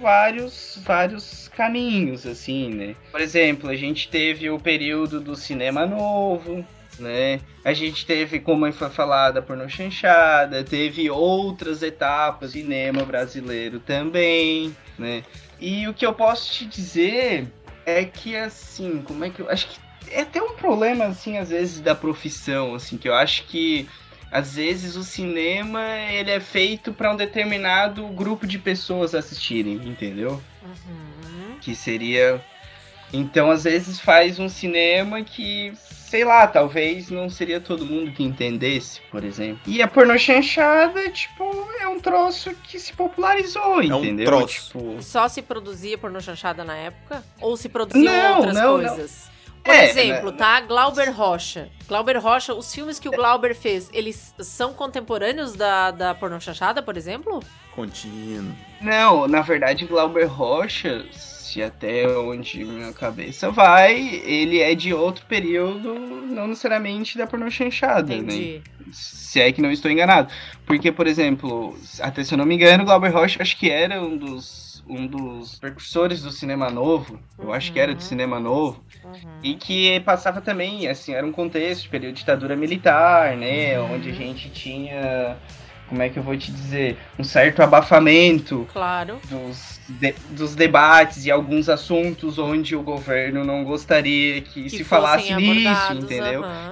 vários, vários caminhos, assim, né? Por exemplo, a gente teve o período do cinema novo, né? A gente teve, como foi falada, pornô chanchada, teve outras etapas do cinema brasileiro também, né? E o que eu posso te dizer é que, assim, como é que eu... Acho que é até um problema, assim, às vezes, da profissão, assim, que eu acho que às vezes o cinema ele é feito para um determinado grupo de pessoas assistirem, entendeu? Uhum. Que seria. Então, às vezes, faz um cinema que, sei lá, talvez não seria todo mundo que entendesse, por exemplo. E a pornô chanchada, tipo, é um troço que se popularizou, um entendeu? troço. Tipo, Só se produzia pornô chanchada na época? Ou se produziam Não, outras não, não. Por É, exemplo, né? tá? Glauber Rocha. Glauber Rocha, os filmes que o Glauber fez, eles são contemporâneos da, da pornô chanchada, por exemplo? Contínuo. Não, na verdade, Glauber Rocha, se até onde minha cabeça vai, ele é de outro período, não necessariamente da pornô chanchada, né? Se é que não estou enganado. Porque, por exemplo, até se eu não me engano, Glauber Rocha acho que era um dos, um dos precursores do cinema novo. Eu acho que era do Uhum. cinema novo. Uhum. E que passava também, assim, era um contexto de período de ditadura militar, né? Uhum. Onde a gente tinha, como é que eu vou te dizer, um certo abafamento Claro. dos, de- dos debates e alguns assuntos onde o governo não gostaria que, Que se falasse nisso, entendeu? aham.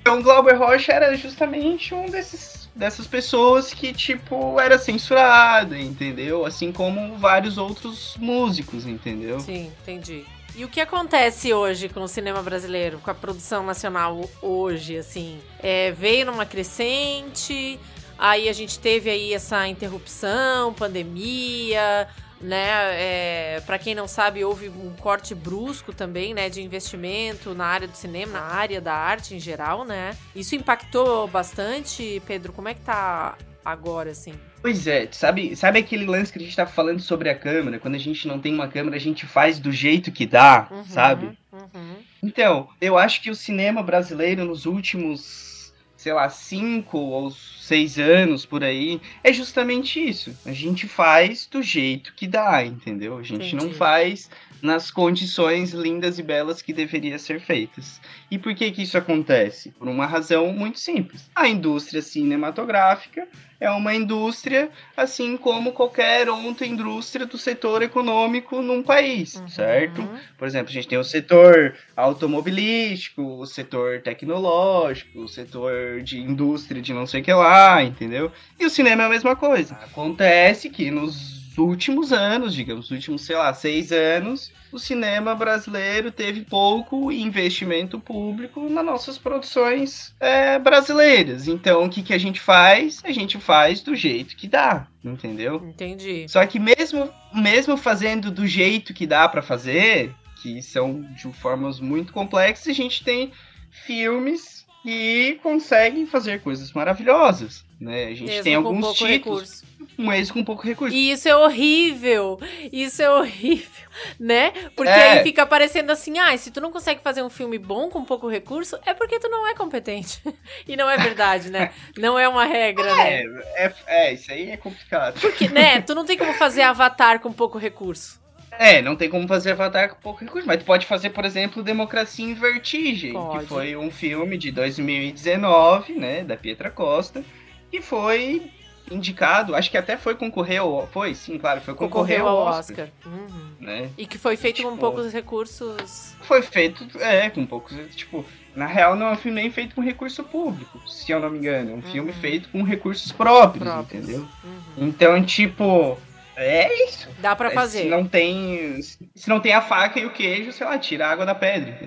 Então, Glauber Rocha era justamente um desses dessas pessoas que, tipo, era censurada, entendeu? Assim como vários outros músicos, entendeu? Sim, entendi. E o que acontece hoje com o cinema brasileiro, com a produção nacional hoje, assim? É, veio numa crescente, aí a gente teve aí essa interrupção, pandemia, né? É, para quem não sabe, houve um corte brusco também, né, de investimento na área do cinema, na área da arte em geral, né? Isso impactou bastante, Pedro. Como é que tá agora, assim? Pois é, sabe, sabe aquele lance que a gente tá falando sobre a câmera? Quando a gente não tem uma câmera, a gente faz do jeito que dá, Uhum, sabe? Uhum. Então, eu acho que o cinema brasileiro nos últimos, sei lá, cinco ou seis anos por aí, é justamente isso. A gente faz do jeito que dá, entendeu? A gente não Entendi. faz nas condições lindas e belas que deveria ser feitas. E por que que isso acontece? Por uma razão muito simples. A indústria cinematográfica é uma indústria assim como qualquer outra indústria do setor econômico num país, Uhum. certo? Por exemplo, a gente tem o setor automobilístico, o setor tecnológico, o setor de indústria de não sei o que lá, entendeu? E o cinema é a mesma coisa. Acontece que nos últimos anos, digamos, nos últimos, sei lá, seis anos, o cinema brasileiro teve pouco investimento público nas nossas produções é, brasileiras. Então, o que, que a gente faz? A gente faz do jeito que dá, entendeu? Entendi. Só que mesmo, mesmo fazendo do jeito que dá pra fazer, que são de formas muito complexas, a gente tem filmes que conseguem fazer coisas maravilhosas, né? A gente Mesmo tem alguns pouco títulos, recurso. mesmo com pouco recurso. E isso é horrível. Isso é horrível, né? Porque É. aí fica parecendo assim, ah, se tu não consegue fazer um filme bom com pouco recurso, é porque tu não é competente. e não é verdade, né? Não é uma regra, né? É, é, é, isso aí é complicado. Porque, né, tu não tem como fazer Avatar com pouco recurso. É, não tem como fazer Avatar com pouco recurso, mas tu pode fazer, por exemplo, Democracia em Vertigem, Pode. que foi um filme de 2019, né, da Pietra Costa, que foi indicado, acho que até foi concorrer ao, foi, sim, claro, foi concorrer Concorreu ao ao Oscar, Oscar. Uhum. né? E que foi feito com Tipo- poucos recursos. Foi feito, é, com poucos, tipo, na real não é um filme nem feito com recurso público, se eu não me engano, é um filme Uhum. feito com recursos próprios, Próprios. entendeu? Uhum. Então, tipo, é isso. Dá pra É, fazer. Se não tem. Se não tem a faca e o queijo, sei lá, tira a água da pedra.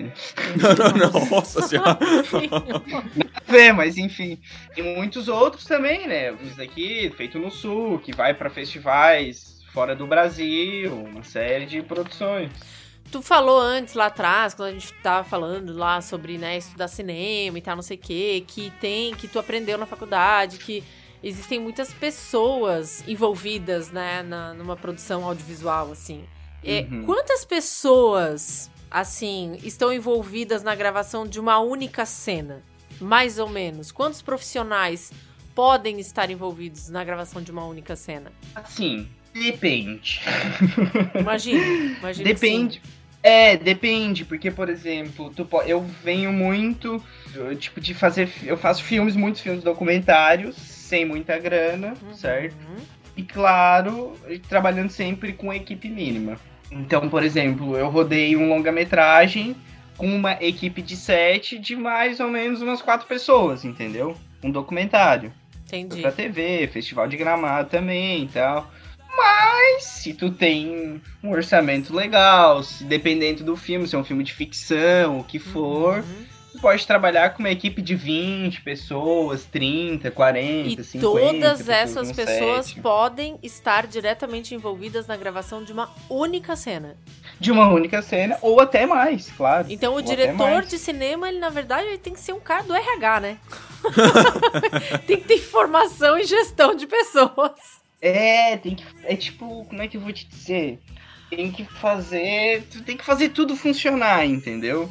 Não, não, nossa senhora. Vê, mas enfim. E muitos outros também, né? Isso aqui, feito no sul, que vai pra festivais fora do Brasil, uma série de produções. Tu falou antes, lá atrás, quando a gente tava falando lá sobre, né, estudar cinema e tal, não sei o quê, que tem, que tu aprendeu na faculdade, que existem muitas pessoas envolvidas, né, na, numa produção audiovisual, assim. É, Uhum. Quantas pessoas, assim, estão envolvidas na gravação de uma única cena? Mais ou menos. Quantos profissionais podem estar envolvidos na gravação de uma única cena? Assim, depende. Imagina, imagina. Depende. É, depende, porque, por exemplo, tu eu venho muito, tipo, de fazer. Eu faço filmes, muitos filmes documentários, sem muita grana. Uhum. certo? E claro, trabalhando sempre com equipe mínima. Então, por exemplo, eu rodei um longa-metragem com uma equipe de sete de mais ou menos umas quatro pessoas, entendeu? Um documentário. Entendi. Pra TV, Festival de Gramado também e tal. Mas se tu tem um orçamento legal, se dependendo do filme, se é um filme de ficção, o que for, Uhum. Pode trabalhar com uma equipe de 20 pessoas, 30, 40, E 50. todas essas pessoas set. podem estar diretamente envolvidas na gravação de uma única cena. De uma única cena, ou até mais, claro. Então o diretor de cinema, ele na verdade ele tem que ser um cara do RH, né? tem que ter informação e gestão de pessoas. É, tem que. É tipo, como é que eu vou te dizer? Tem que fazer. Tu tem que fazer tudo funcionar, entendeu?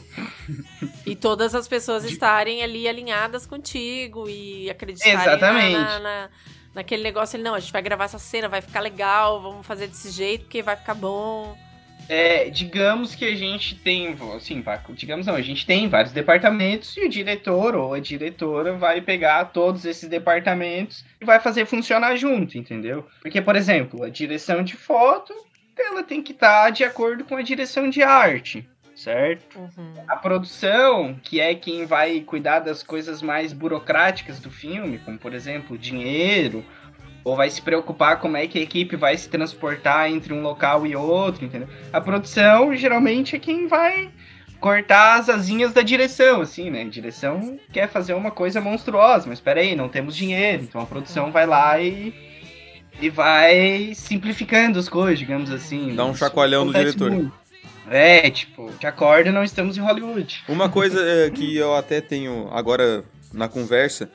E todas as pessoas estarem ali alinhadas contigo e acreditarem Exatamente. Na, na- na- naquele negócio. Não, a gente vai gravar essa cena, vai ficar legal, vamos fazer desse jeito porque vai ficar bom. É, digamos que a gente tem, assim, digamos não, a gente tem vários departamentos e o diretor ou a diretora vai pegar todos esses departamentos e vai fazer funcionar junto, entendeu? Porque, por exemplo, a direção de foto, ela tem que estar de acordo com a direção de arte, certo? Uhum. A produção, que é quem vai cuidar das coisas mais burocráticas do filme, como por exemplo, dinheiro, ou vai se preocupar como é que a equipe vai se transportar entre um local e outro, entendeu? A produção geralmente é quem vai cortar as asinhas da direção, assim, né? A direção quer fazer uma coisa monstruosa, mas peraí, não temos dinheiro, então a produção vai lá e e vai simplificando as coisas, digamos assim. Dá um chacoalhão no diretor. muito. É, tipo, te acorda, não estamos em Hollywood. Uma coisa é, que eu até tenho agora na conversa,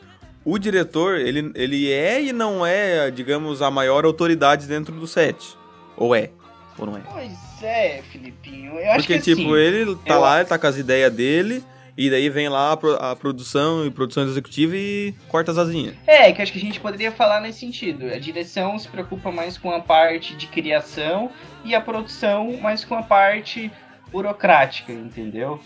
o diretor, ele, ele é e não é, digamos, a maior autoridade dentro do set. Ou é? Ou não é? Pois é, Filipinho. Eu acho Porque, que tipo, assim, ele tá eu- lá, ele tá com as ideias dele, e daí vem lá a, pro- a produção e produção executiva e corta as asinhas. É, que acho que a gente poderia falar nesse sentido. A direção se preocupa mais com a parte de criação e a produção mais com a parte burocrática, entendeu?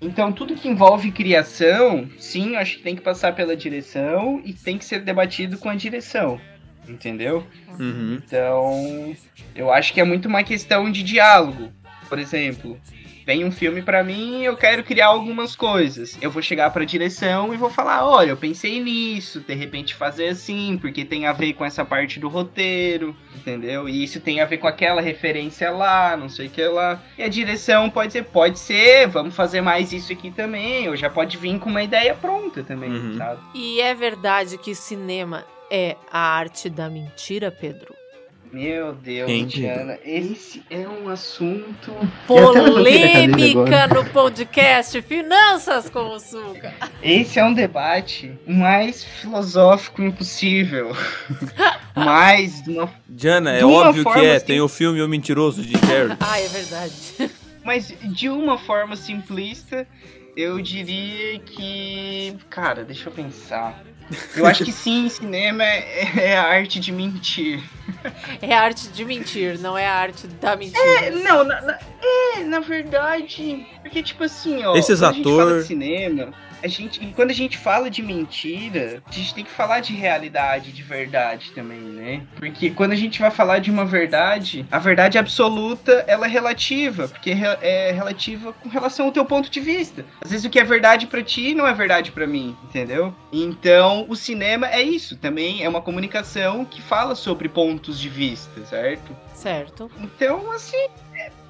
Então, tudo que envolve criação, sim, eu acho que tem que passar pela direção e tem que ser debatido com a direção, entendeu? Uhum. Então, eu acho que é muito uma questão de diálogo. Por exemplo, vem um filme pra mim e eu quero criar algumas coisas. Eu vou chegar pra direção e vou falar: olha, eu pensei nisso, de repente fazer assim, porque tem a ver com essa parte do roteiro, entendeu? E isso tem a ver com aquela referência lá, não sei o que lá. E a direção pode ser: pode ser, vamos fazer mais isso aqui também, ou já pode vir com uma ideia pronta também, Uhum. sabe? E é verdade que cinema é a arte da mentira, Pedro? Meu Deus, Quem Diana, esse é um assunto. Cadeira Polêmica no podcast Finanças com o Suca. Esse é um debate mais filosófico impossível. mais de uma, Diana, é óbvio que é. assim- Tem o filme O Mentiroso de Carrey. Ah, é verdade. mas de uma forma simplista, eu diria que. Cara, deixa eu pensar. Eu acho que sim, cinema é, é a arte de mentir. É a arte de mentir, não é a arte da É, mentira. não, na, na- é, na verdade. Porque, tipo assim, ó. Esses quando a gente fala ator- de cinema, a gente, e quando a gente fala de mentira, a gente tem que falar de realidade, de verdade também, né? Porque quando a gente vai falar de uma verdade, a verdade absoluta, ela é relativa, porque é é relativa com relação ao teu ponto de vista. Às vezes o que é verdade pra ti não é verdade pra mim, entendeu? Então, o cinema é isso, também é uma comunicação que fala sobre pontos de vista, certo? Certo. Então, assim,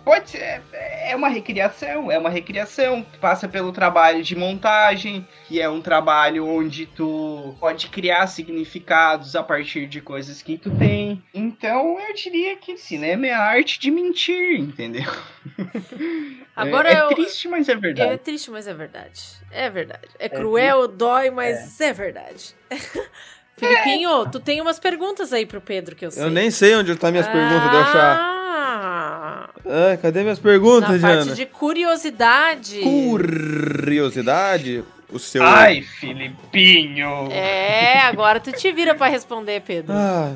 pode ser. É é uma recriação, é uma recriação que passa pelo trabalho de montagem, que é um trabalho onde tu pode criar significados a partir de coisas que tu tem. Então, eu diria que cinema é a arte de mentir, entendeu? Agora é, é eu- triste, mas é É verdade. triste, mas é verdade. É verdade. É cruel, dói, mas é, verdade. Filipinho, tu tem umas perguntas aí pro Pedro que eu sei. Eu nem sei onde tá minhas perguntas de eu achar. Ah, Ai, cadê minhas perguntas, na Diana? parte de curiosidade. Curiosidade? O seu. Ai, Filipinho! É, agora tu te vira pra responder, Pedro. Ah,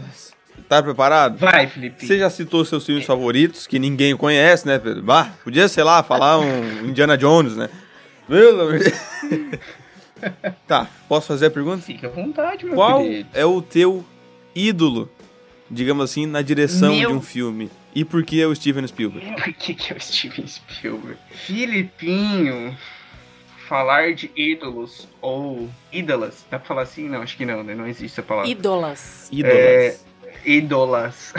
tá preparado? Vai, Filipinho. Você já citou seus filmes favoritos, que ninguém conhece, né, Pedro? Bah, podia, sei lá, falar um Indiana Jones, né? Pelo amor de Deus. Tá, posso fazer a pergunta? Fique à vontade, meu Qual querido. é o teu ídolo, digamos assim, na direção Meu- de um filme? E por que é o Steven Spielberg? Por que, que é o Steven Spielberg? Filipinho, falar de ídolos ou ídolas, dá pra falar assim? Não, acho que não, né? Não existe a palavra. Ídolas. Ídolas. É, ídolas.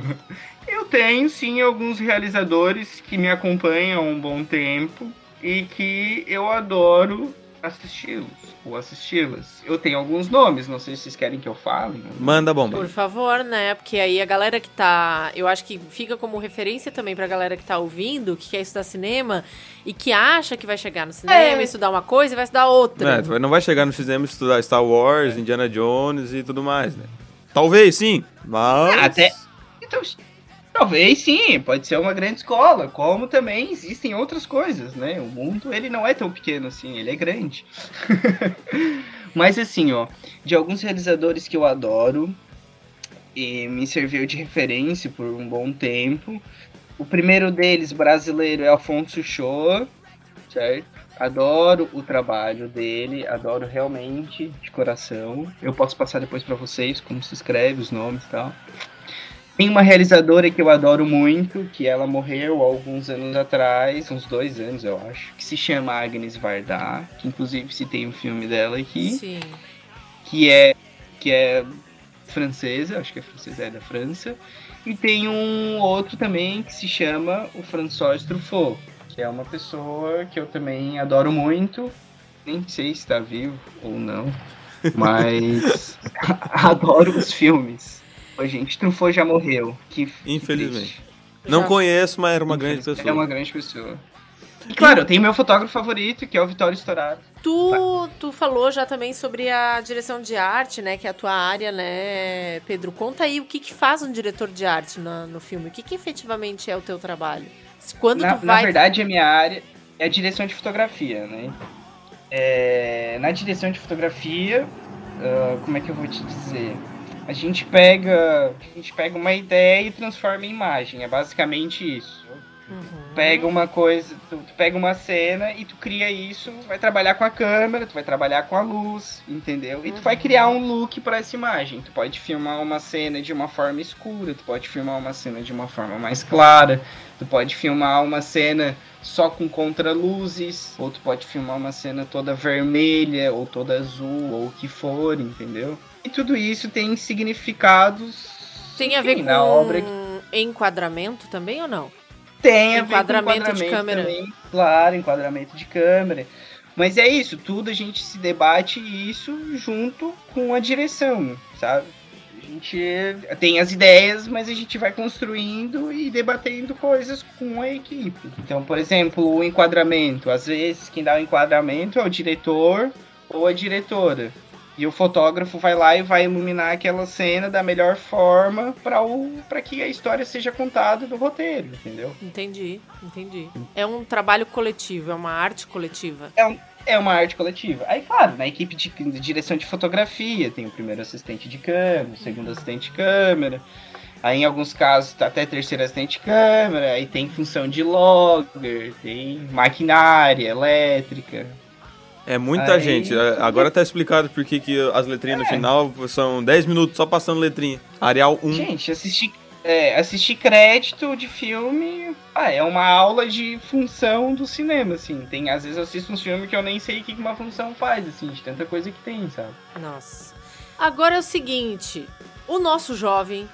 Eu tenho sim alguns realizadores que me acompanham há um bom tempo e que eu adoro assisti-los ou assisti-las. Eu tenho alguns nomes, não sei se vocês querem que eu fale. né? Manda bomba. Por favor, né? Porque aí a galera que tá. Eu acho que fica como referência também pra galera que tá ouvindo, que quer estudar cinema e que acha que vai chegar no cinema, É. estudar uma coisa e vai estudar outra. É, não vai chegar no cinema e estudar Star Wars, Indiana Jones e tudo mais, né? Talvez sim, mas. Até- Então, talvez sim, pode ser uma grande escola, como também existem outras coisas, né? O mundo, ele não é tão pequeno assim, ele é grande. Mas assim, ó, de alguns realizadores que eu adoro e me serviu de referência por um bom tempo. O primeiro deles, brasileiro, é Alfonso Shoa, certo? Adoro o trabalho dele, adoro realmente de coração. Eu posso passar depois pra vocês como se escreve os nomes e tal. Tem uma realizadora que eu adoro muito, que ela morreu alguns anos atrás, uns dois anos eu acho, que se chama Agnes Varda, que inclusive se tem um filme dela aqui, Sim. que é que é francesa, acho que é francesa, é da França. E tem um outro também que se chama o François Truffaut, que é uma pessoa que eu também adoro muito. Nem sei se está vivo ou não, mas adoro os filmes. Ô, gente, Truffaut já morreu. Que, Infelizmente. triste. Não Já- conheço, mas era uma grande pessoa. É uma grande pessoa. E claro, eu tenho meu fotógrafo favorito, que é o Vitório Storaro. Tu, tu falou já também sobre a direção de arte, né? Que é a tua área, né, Pedro? Conta aí o que, que faz um diretor de arte na- no filme. O que, que efetivamente é o teu trabalho? Quando na, tu na vai. verdade, a minha área é a direção de fotografia, né? É, na direção de fotografia, ah, como é que eu vou te dizer? A gente pega, a gente pega uma ideia e transforma em imagem. É basicamente isso. Uhum. Pega uma coisa, tu, tu pega uma cena e tu cria isso, vai trabalhar com a câmera, tu vai trabalhar com a luz, entendeu? E tu vai criar um look para essa imagem. Tu pode filmar uma cena de uma forma escura, tu pode filmar uma cena de uma forma mais clara, tu pode filmar uma cena só com contraluzes, ou tu pode filmar uma cena toda vermelha ou toda azul ou o que for, entendeu? E tudo isso tem significados Tem a ver enfim, com na obra enquadramento também ou não? Tem a ver com Enquadramento de câmera. também, claro, enquadramento de câmera. Mas é isso, tudo a gente se debate isso junto com a direção, sabe? A gente tem as ideias, mas a gente vai construindo e debatendo coisas com a equipe. Então, por exemplo, o enquadramento. Às vezes, quem dá o enquadramento é o diretor ou a diretora. E o fotógrafo vai lá e vai iluminar aquela cena da melhor forma para que a história seja contada do roteiro, entendeu? Entendi, entendi. É um trabalho coletivo, é uma arte coletiva. É uma arte coletiva. Aí, claro, na equipe de, de direção de fotografia, tem o primeiro assistente de câmera, o segundo assistente de câmera. Aí, em alguns casos, tá até terceiro assistente de câmera. Aí tem função de logger, tem maquinária elétrica. É muita Aí- gente. É, Agora tá explicado por que que as letrinhas no É. final são 10 minutos só passando letrinha. Arial 1. Gente, assistir, é, assistir crédito de filme ah, é uma aula de função do cinema, assim. Tem, às vezes eu assisto uns filmes que eu nem sei o que uma função faz, assim, de tanta coisa que tem, sabe? Nossa. Agora é o seguinte, o nosso jovem,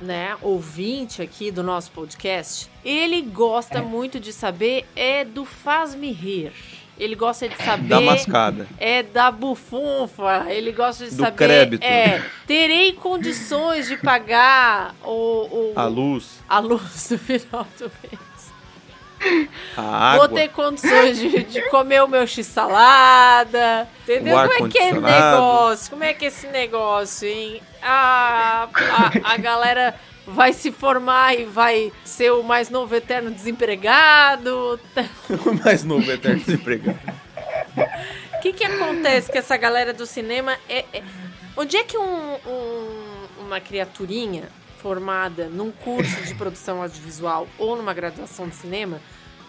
né, ouvinte aqui do nosso podcast, ele gosta muito de saber é do faz-me rir. Ele gosta de saber Da mascada. é da bufunfa. Ele gosta de Do saber crédito. é terei condições de pagar o, o A luz, a luz no final do mês. a Vou água. ter condições de, de comer o meu x-salada. Entendeu? Como é que é negócio? Como é que é esse negócio, hein? A, a, a galera vai se formar e vai ser o mais novo eterno desempregado. O mais novo eterno desempregado. O que, que acontece com essa galera do cinema? É, é- onde é que um- um- uma criaturinha formada num curso de produção audiovisual ou numa graduação de cinema,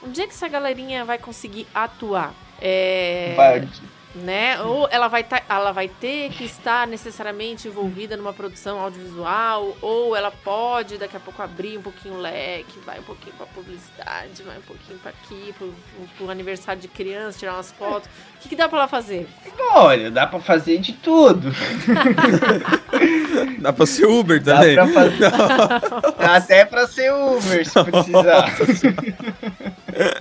onde é que essa galerinha vai conseguir atuar? É, Vai- né? Ou ela vai, tá, ela vai ter que estar necessariamente envolvida numa produção audiovisual, ou ela pode daqui a pouco abrir um pouquinho o leque, vai um pouquinho pra publicidade, vai um pouquinho pra aqui, pro, pro aniversário de criança, tirar umas fotos. O que, que dá pra ela fazer? Olha, dá pra fazer de tudo. Dá pra ser Uber Dá também. pra fazer. Dá até pra ser Uber se precisar.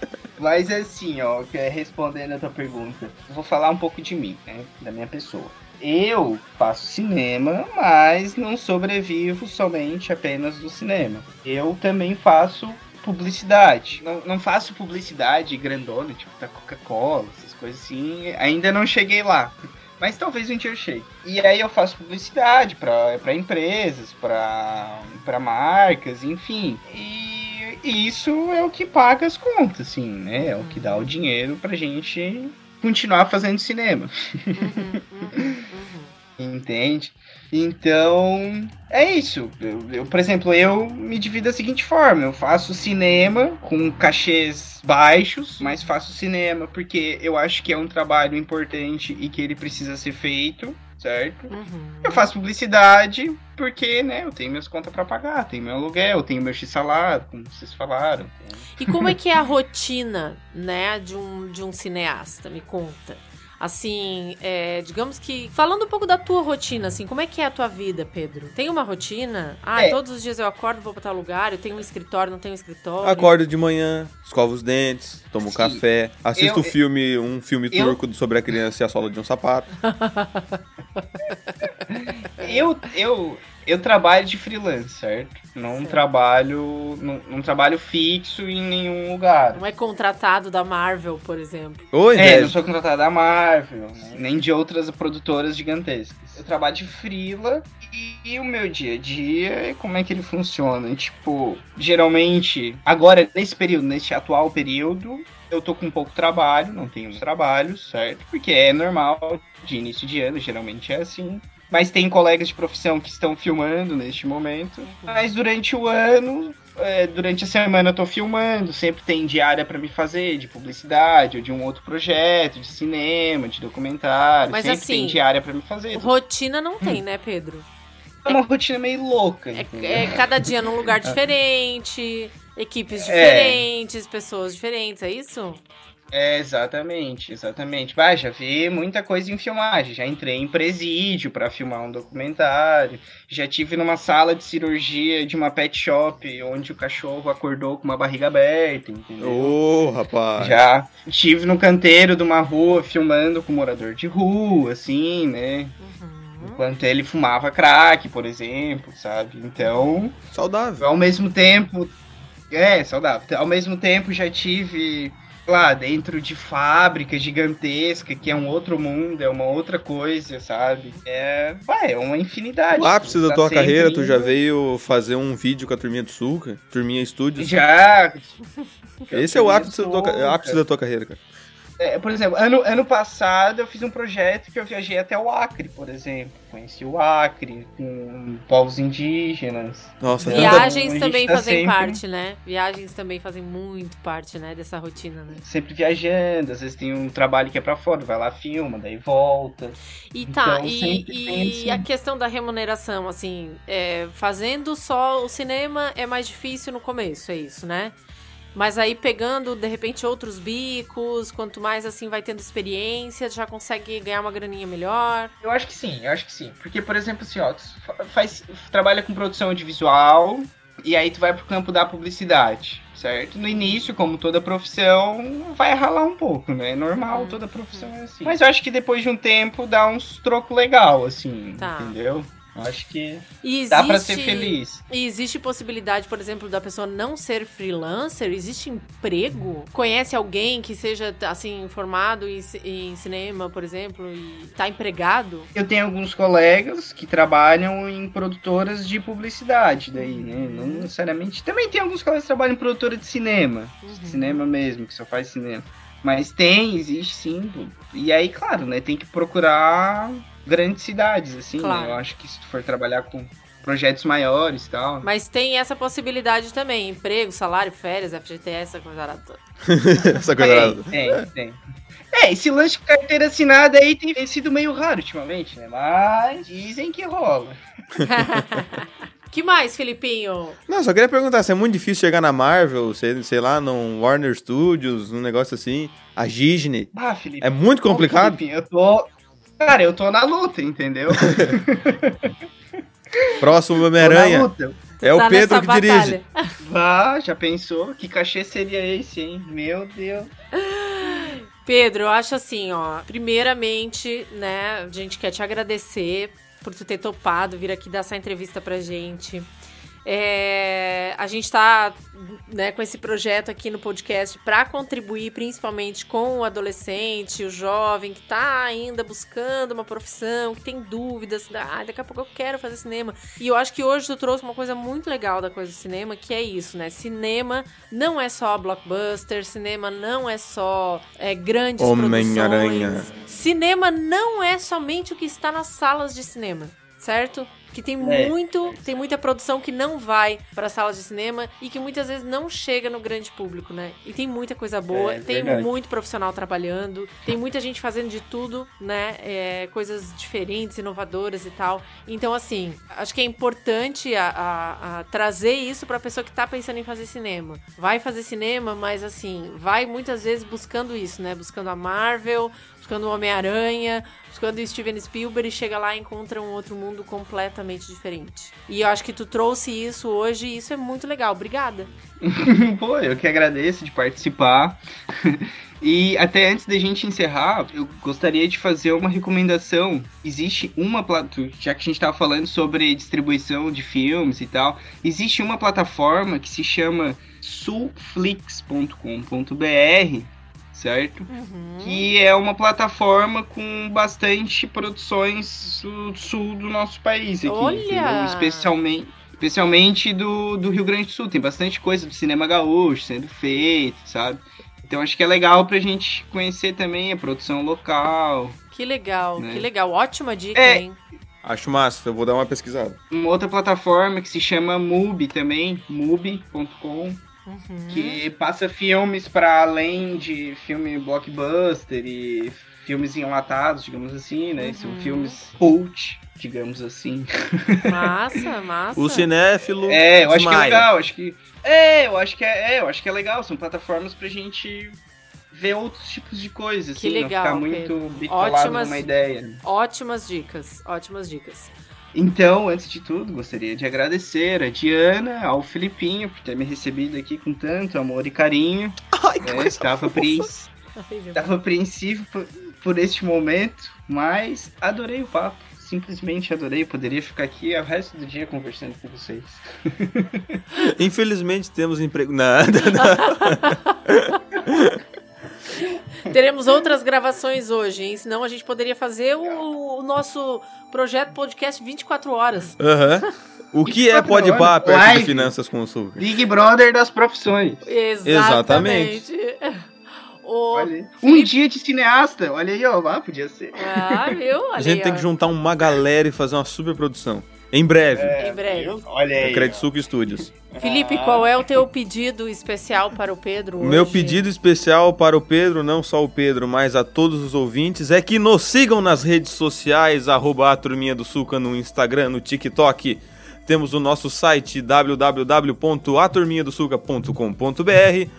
Mas assim, ó, é respondendo a tua pergunta, vou falar um pouco de mim, né? Da minha pessoa. Eu faço cinema, mas não sobrevivo somente apenas do cinema. Eu também faço publicidade. Não, não faço publicidade grandona, tipo da Coca-Cola, essas coisas assim. Ainda não cheguei lá. Mas talvez um dia eu chegue. E aí eu faço publicidade para empresas, para marcas, enfim. E isso é o que paga as contas, assim, né? É o que dá o dinheiro pra gente continuar fazendo cinema. Uhum, uhum, uhum. Entende? Então, é isso. Eu, eu, por exemplo, eu me divido da seguinte forma: eu faço cinema com cachês baixos, mas faço cinema porque eu acho que é um trabalho importante e que ele precisa ser feito, certo? Uhum. Eu faço publicidade porque, né, eu tenho minhas contas para pagar, tenho meu aluguel, tenho meu x-salário, como vocês falaram. E como é que é a rotina, né, de um, de um cineasta? Me conta. Assim, é, digamos que. Falando um pouco da tua rotina, assim, como é que é a tua vida, Pedro? Tem uma rotina? Ah, É. todos os dias eu acordo, vou pra tal lugar, eu tenho um escritório, não tenho um escritório. Acordo de manhã, escovo os dentes, tomo Sim. café, assisto Eu- filme, um filme eu- turco sobre a criança e a sola de um sapato. Eu, eu, eu trabalho de freelance, certo? Não Certo. trabalho. Não, não trabalho fixo em nenhum lugar. Não é contratado da Marvel, por exemplo. Ô, É, não sou contratado da Marvel, né? nem de outras produtoras gigantescas. Eu trabalho de freela e, e o meu dia a dia, como é que ele funciona? Tipo, geralmente, agora, nesse período, nesse atual período, eu tô com pouco trabalho, não tenho trabalho, certo? Porque é normal de início de ano, geralmente é assim. Mas tem colegas de profissão que estão filmando neste momento. Mas durante o ano, é, durante a semana eu tô filmando, sempre tem diária pra me fazer de publicidade ou de um outro projeto, de cinema, de documentário, Mas sempre assim, tem diária pra me fazer. Rotina não tem, né, Pedro? É uma rotina meio louca. É, é cada dia num lugar diferente, equipes É. diferentes, pessoas diferentes, é isso? É, exatamente, exatamente. Vai, já vi muita coisa em filmagem. Já entrei em presídio pra filmar um documentário. Já tive numa sala de cirurgia de uma pet shop onde o cachorro acordou com uma barriga aberta, entendeu? Ô, rapaz. Já estive no canteiro de uma rua filmando com um morador de rua, assim, né? Uhum. Enquanto ele fumava crack, por exemplo, sabe? Então, Saudável. ao mesmo tempo. É, saudável. Ao mesmo tempo já tive lá dentro de fábrica gigantesca, que é um outro mundo, é uma outra coisa, sabe? É, vai, é uma infinidade. O ápice da Tá tua carreira, tu já indo. veio fazer um vídeo com a Turminha do Sulca, Turminha Studios. Já. Esse é o ápice, da tua, Sulca. é o ápice da tua carreira, cara. É, por exemplo, ano, ano passado eu fiz um projeto que eu viajei até o Acre, por exemplo. Conheci o Acre, com povos indígenas. Nossa, Viagens também tá fazem sempre- parte, né? Viagens também fazem muito parte, né, dessa rotina, né? Sempre viajando, às vezes tem um trabalho que é pra fora, vai lá, filma, daí volta. E tá, Então, e, e a questão da remuneração, assim, é, fazendo só o cinema é mais difícil no começo, é isso, né? Mas aí pegando, de repente, outros bicos, quanto mais assim vai tendo experiência, já consegue ganhar uma graninha melhor. Eu acho que sim, eu acho que sim. Porque, por exemplo, assim, ó, faz, trabalha com produção audiovisual e aí tu vai pro campo da publicidade, certo? No início, como toda profissão, vai ralar um pouco, né? É normal, toda profissão é assim. Mas eu acho que depois de um tempo dá uns troco legal, assim, Tá. entendeu? Acho que E dá pra existe- ser feliz. E existe possibilidade, por exemplo, da pessoa não ser freelancer? Existe emprego? Conhece alguém que seja, assim, formado em, em cinema, por exemplo, e tá empregado? Eu tenho alguns colegas que trabalham em produtoras de publicidade daí, né? Não necessariamente. Também tem alguns colegas que trabalham em produtora de cinema. Uhum. Cinema mesmo, que só faz cinema. Mas tem, existe sim. E aí, claro, né? Tem que procurar grandes cidades, assim. Claro. né? Eu acho que se tu for trabalhar com projetos maiores e tal. Mas tem essa possibilidade também: emprego, salário, férias, FGTS, essa coisa toda. Essa coisa. Tem, tem, tem. É, esse lance de carteira assinada aí tem sido meio raro ultimamente, né? Mas dizem que rola. que mais, Filipinho? Não, só queria perguntar se é muito difícil chegar na Marvel, sei, sei lá, num Warner Studios, num negócio assim, a Disney. Ah, Felipe. É muito Ô, complicado? Felipe, eu tô. Cara, eu tô na luta, entendeu? Próximo Homem-Aranha. É o Tá Pedro nessa que batalha. dirige. Vá, já pensou? Que cachê seria esse, hein? Meu Deus. Pedro, eu acho assim, ó. Primeiramente, né, a gente quer te agradecer por tu ter topado vir aqui dar essa entrevista pra gente. É, a gente tá né, com esse projeto aqui no podcast para contribuir principalmente com o adolescente, o jovem que tá ainda buscando uma profissão, que tem dúvidas, ah, daqui a pouco eu quero fazer cinema. E eu acho que hoje tu trouxe uma coisa muito legal da coisa do cinema, que é isso, né? Cinema não é só blockbuster, cinema não é só é, grandes Homem-Aranha. produções. Cinema não é somente o que está nas salas de cinema, certo? Que tem É. muito, tem muita produção que não vai para salas de cinema e que muitas vezes não chega no grande público, né? E tem muita coisa boa, É, tem verdade. muito profissional trabalhando, tem muita gente fazendo de tudo, né? É, coisas diferentes, inovadoras e tal. Então, assim, acho que é importante a, a- a trazer isso pra pessoa que tá pensando em fazer cinema. Vai fazer cinema, mas assim, vai muitas vezes buscando isso, né? Buscando a Marvel, buscando o Homem-Aranha, buscando o Steven Spielberg e chega lá e encontra um outro mundo completamente diferente. E eu acho que tu trouxe isso hoje e isso é muito legal. Obrigada. Pô, eu que agradeço de participar. E até antes da gente encerrar, eu gostaria de fazer uma recomendação. Existe uma plataforma, já que a gente estava falando sobre distribuição de filmes e tal, existe uma plataforma que se chama sulflix.com.br, certo? Uhum. Que é uma plataforma com bastante produções do sul do nosso país aqui. Olha! entendeu? Especialmente, especialmente do, do Rio Grande do Sul. Tem bastante coisa do cinema gaúcho sendo feito, sabe? Então acho que é legal pra gente conhecer também a produção local. Que legal, Né? que legal. Ótima dica, É. hein? Acho massa, eu vou dar uma pesquisada. Uma outra plataforma que se chama Mubi também, mubi.com, Uhum. que passa filmes para além de filme blockbuster e filmes enlatados, digamos assim, né? São Uhum. filmes cult, digamos assim. Massa, massa. O cinéfilo É, eu acho que é legal, acho que é, eu acho que é, é, eu acho que é legal, são plataformas pra gente ver outros tipos de coisas, Que assim, legal, não ficar muito bitolado Ótimas- numa ideia. Ótimas dicas, ótimas dicas. Então, antes de tudo, gostaria de agradecer a Diana, ao Filipinho, por ter me recebido aqui com tanto amor e carinho. Ai, que coisa Estava, apreens- estava apreensivo por, por este momento, mas adorei o papo. Simplesmente adorei. Poderia ficar aqui o resto do dia conversando com vocês. Infelizmente temos emprego. Nada, Teremos outras gravações hoje, hein? Senão a gente poderia fazer o, o nosso projeto podcast 24 horas. Aham. O que é 24 pode pá horas, perto de finanças com açúcar? Big Brother das profissões. Exatamente. O... Olha aí. Um dia de cineasta. Olha aí, ó. Ah, podia ser. Ah, viu? Olha A gente aí, tem ó. que juntar uma galera e fazer uma super produção. Em breve. Em breve. Olha aí. Credit Suco Studios. Felipe, qual é o teu pedido especial para o Pedro O hoje? meu pedido especial para o Pedro, não só o Pedro, mas a todos os ouvintes, é que nos sigam nas redes sociais, arroba a Turminha do Suca no Instagram, no TikTok. Temos o nosso site www.aturminhadosuca.com.br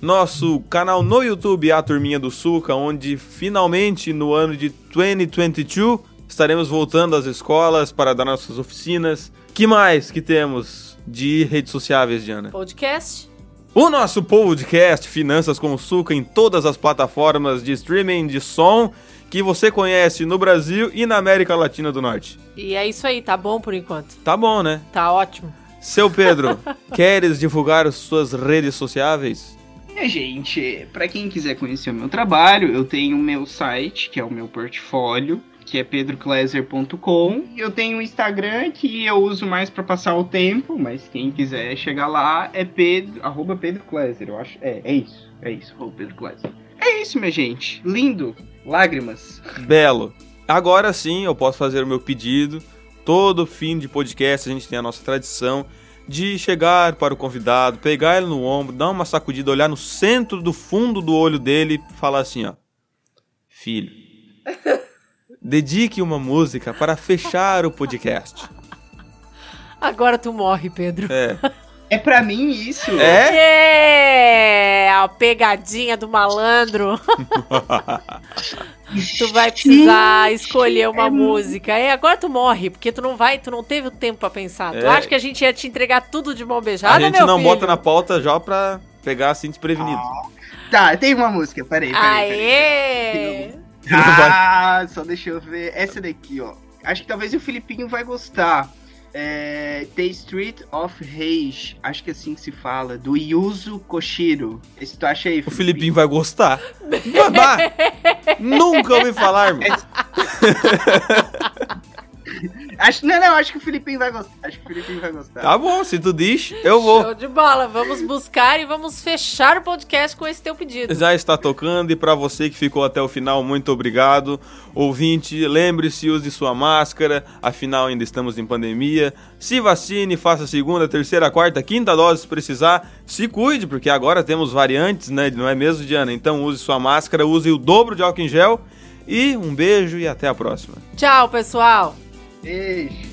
Nosso canal no YouTube, A Turminha do Suca, onde finalmente no ano de 2022 estaremos voltando às escolas para dar nossas oficinas. Que mais que temos de redes sociais, Diana? Podcast? O nosso podcast Finanças com Suca em todas as plataformas de streaming de som que você conhece no Brasil e na América Latina do Norte. E é isso aí, tá bom por enquanto. Tá bom, né? Tá ótimo. Seu Pedro, queres divulgar as suas redes sociais? É, gente, pra quem quiser conhecer o meu trabalho, eu tenho o meu site, que é o meu portfólio, que é pedrokleser.com. Eu tenho o Instagram, que eu uso mais pra passar o tempo, mas quem quiser chegar lá é pedro, arroba Pedro eu acho. É, é isso, é isso, arroba Pedro Kleser. É isso, minha gente. Lindo. Lágrimas. Belo. Agora sim eu posso fazer o meu pedido. Todo fim de podcast a gente tem a nossa tradição de chegar para o convidado, pegar ele no ombro, dar uma sacudida, olhar no centro do fundo do olho dele e falar assim, ó. Filho, dedique uma música para fechar o podcast. Agora tu morre, Pedro. É. É pra mim isso? É? É, a pegadinha do malandro. tu vai precisar escolher uma música. É, agora tu morre, porque tu não vai, tu não teve o tempo pra pensar. Tu É. acha que a gente ia te entregar tudo de mão beijada, A gente meu não filho? bota na pauta já pra pegar assim desprevenido. Tá, tem uma música, peraí, peraí. peraí. Ah, só deixa eu ver. Essa daqui, ó. Acho que talvez o Filipinho vai gostar. É, The Street of Rage, acho que é assim que se fala, do Yuzo Koshiro. Esse tu acha aí, O Filipinho vai gostar. Babá! Nunca ouvi falar, meu. Acho, não, não, acho que o Filipinho vai gostar. Acho que o Filipinho vai gostar. Tá bom, se tu diz, eu vou. Show de bola. Vamos buscar e vamos fechar o podcast com esse teu pedido. Já está tocando e para você que ficou até o final, muito obrigado. Ouvinte, lembre-se, use sua máscara, afinal ainda estamos em pandemia. Se vacine, faça a segunda, terceira, quarta, quinta dose se precisar. Se cuide, porque agora temos variantes, né? Não é mesmo, Diana? Então use sua máscara, use o dobro de álcool em gel. E um beijo e até a próxima. Tchau, pessoal. Beijo.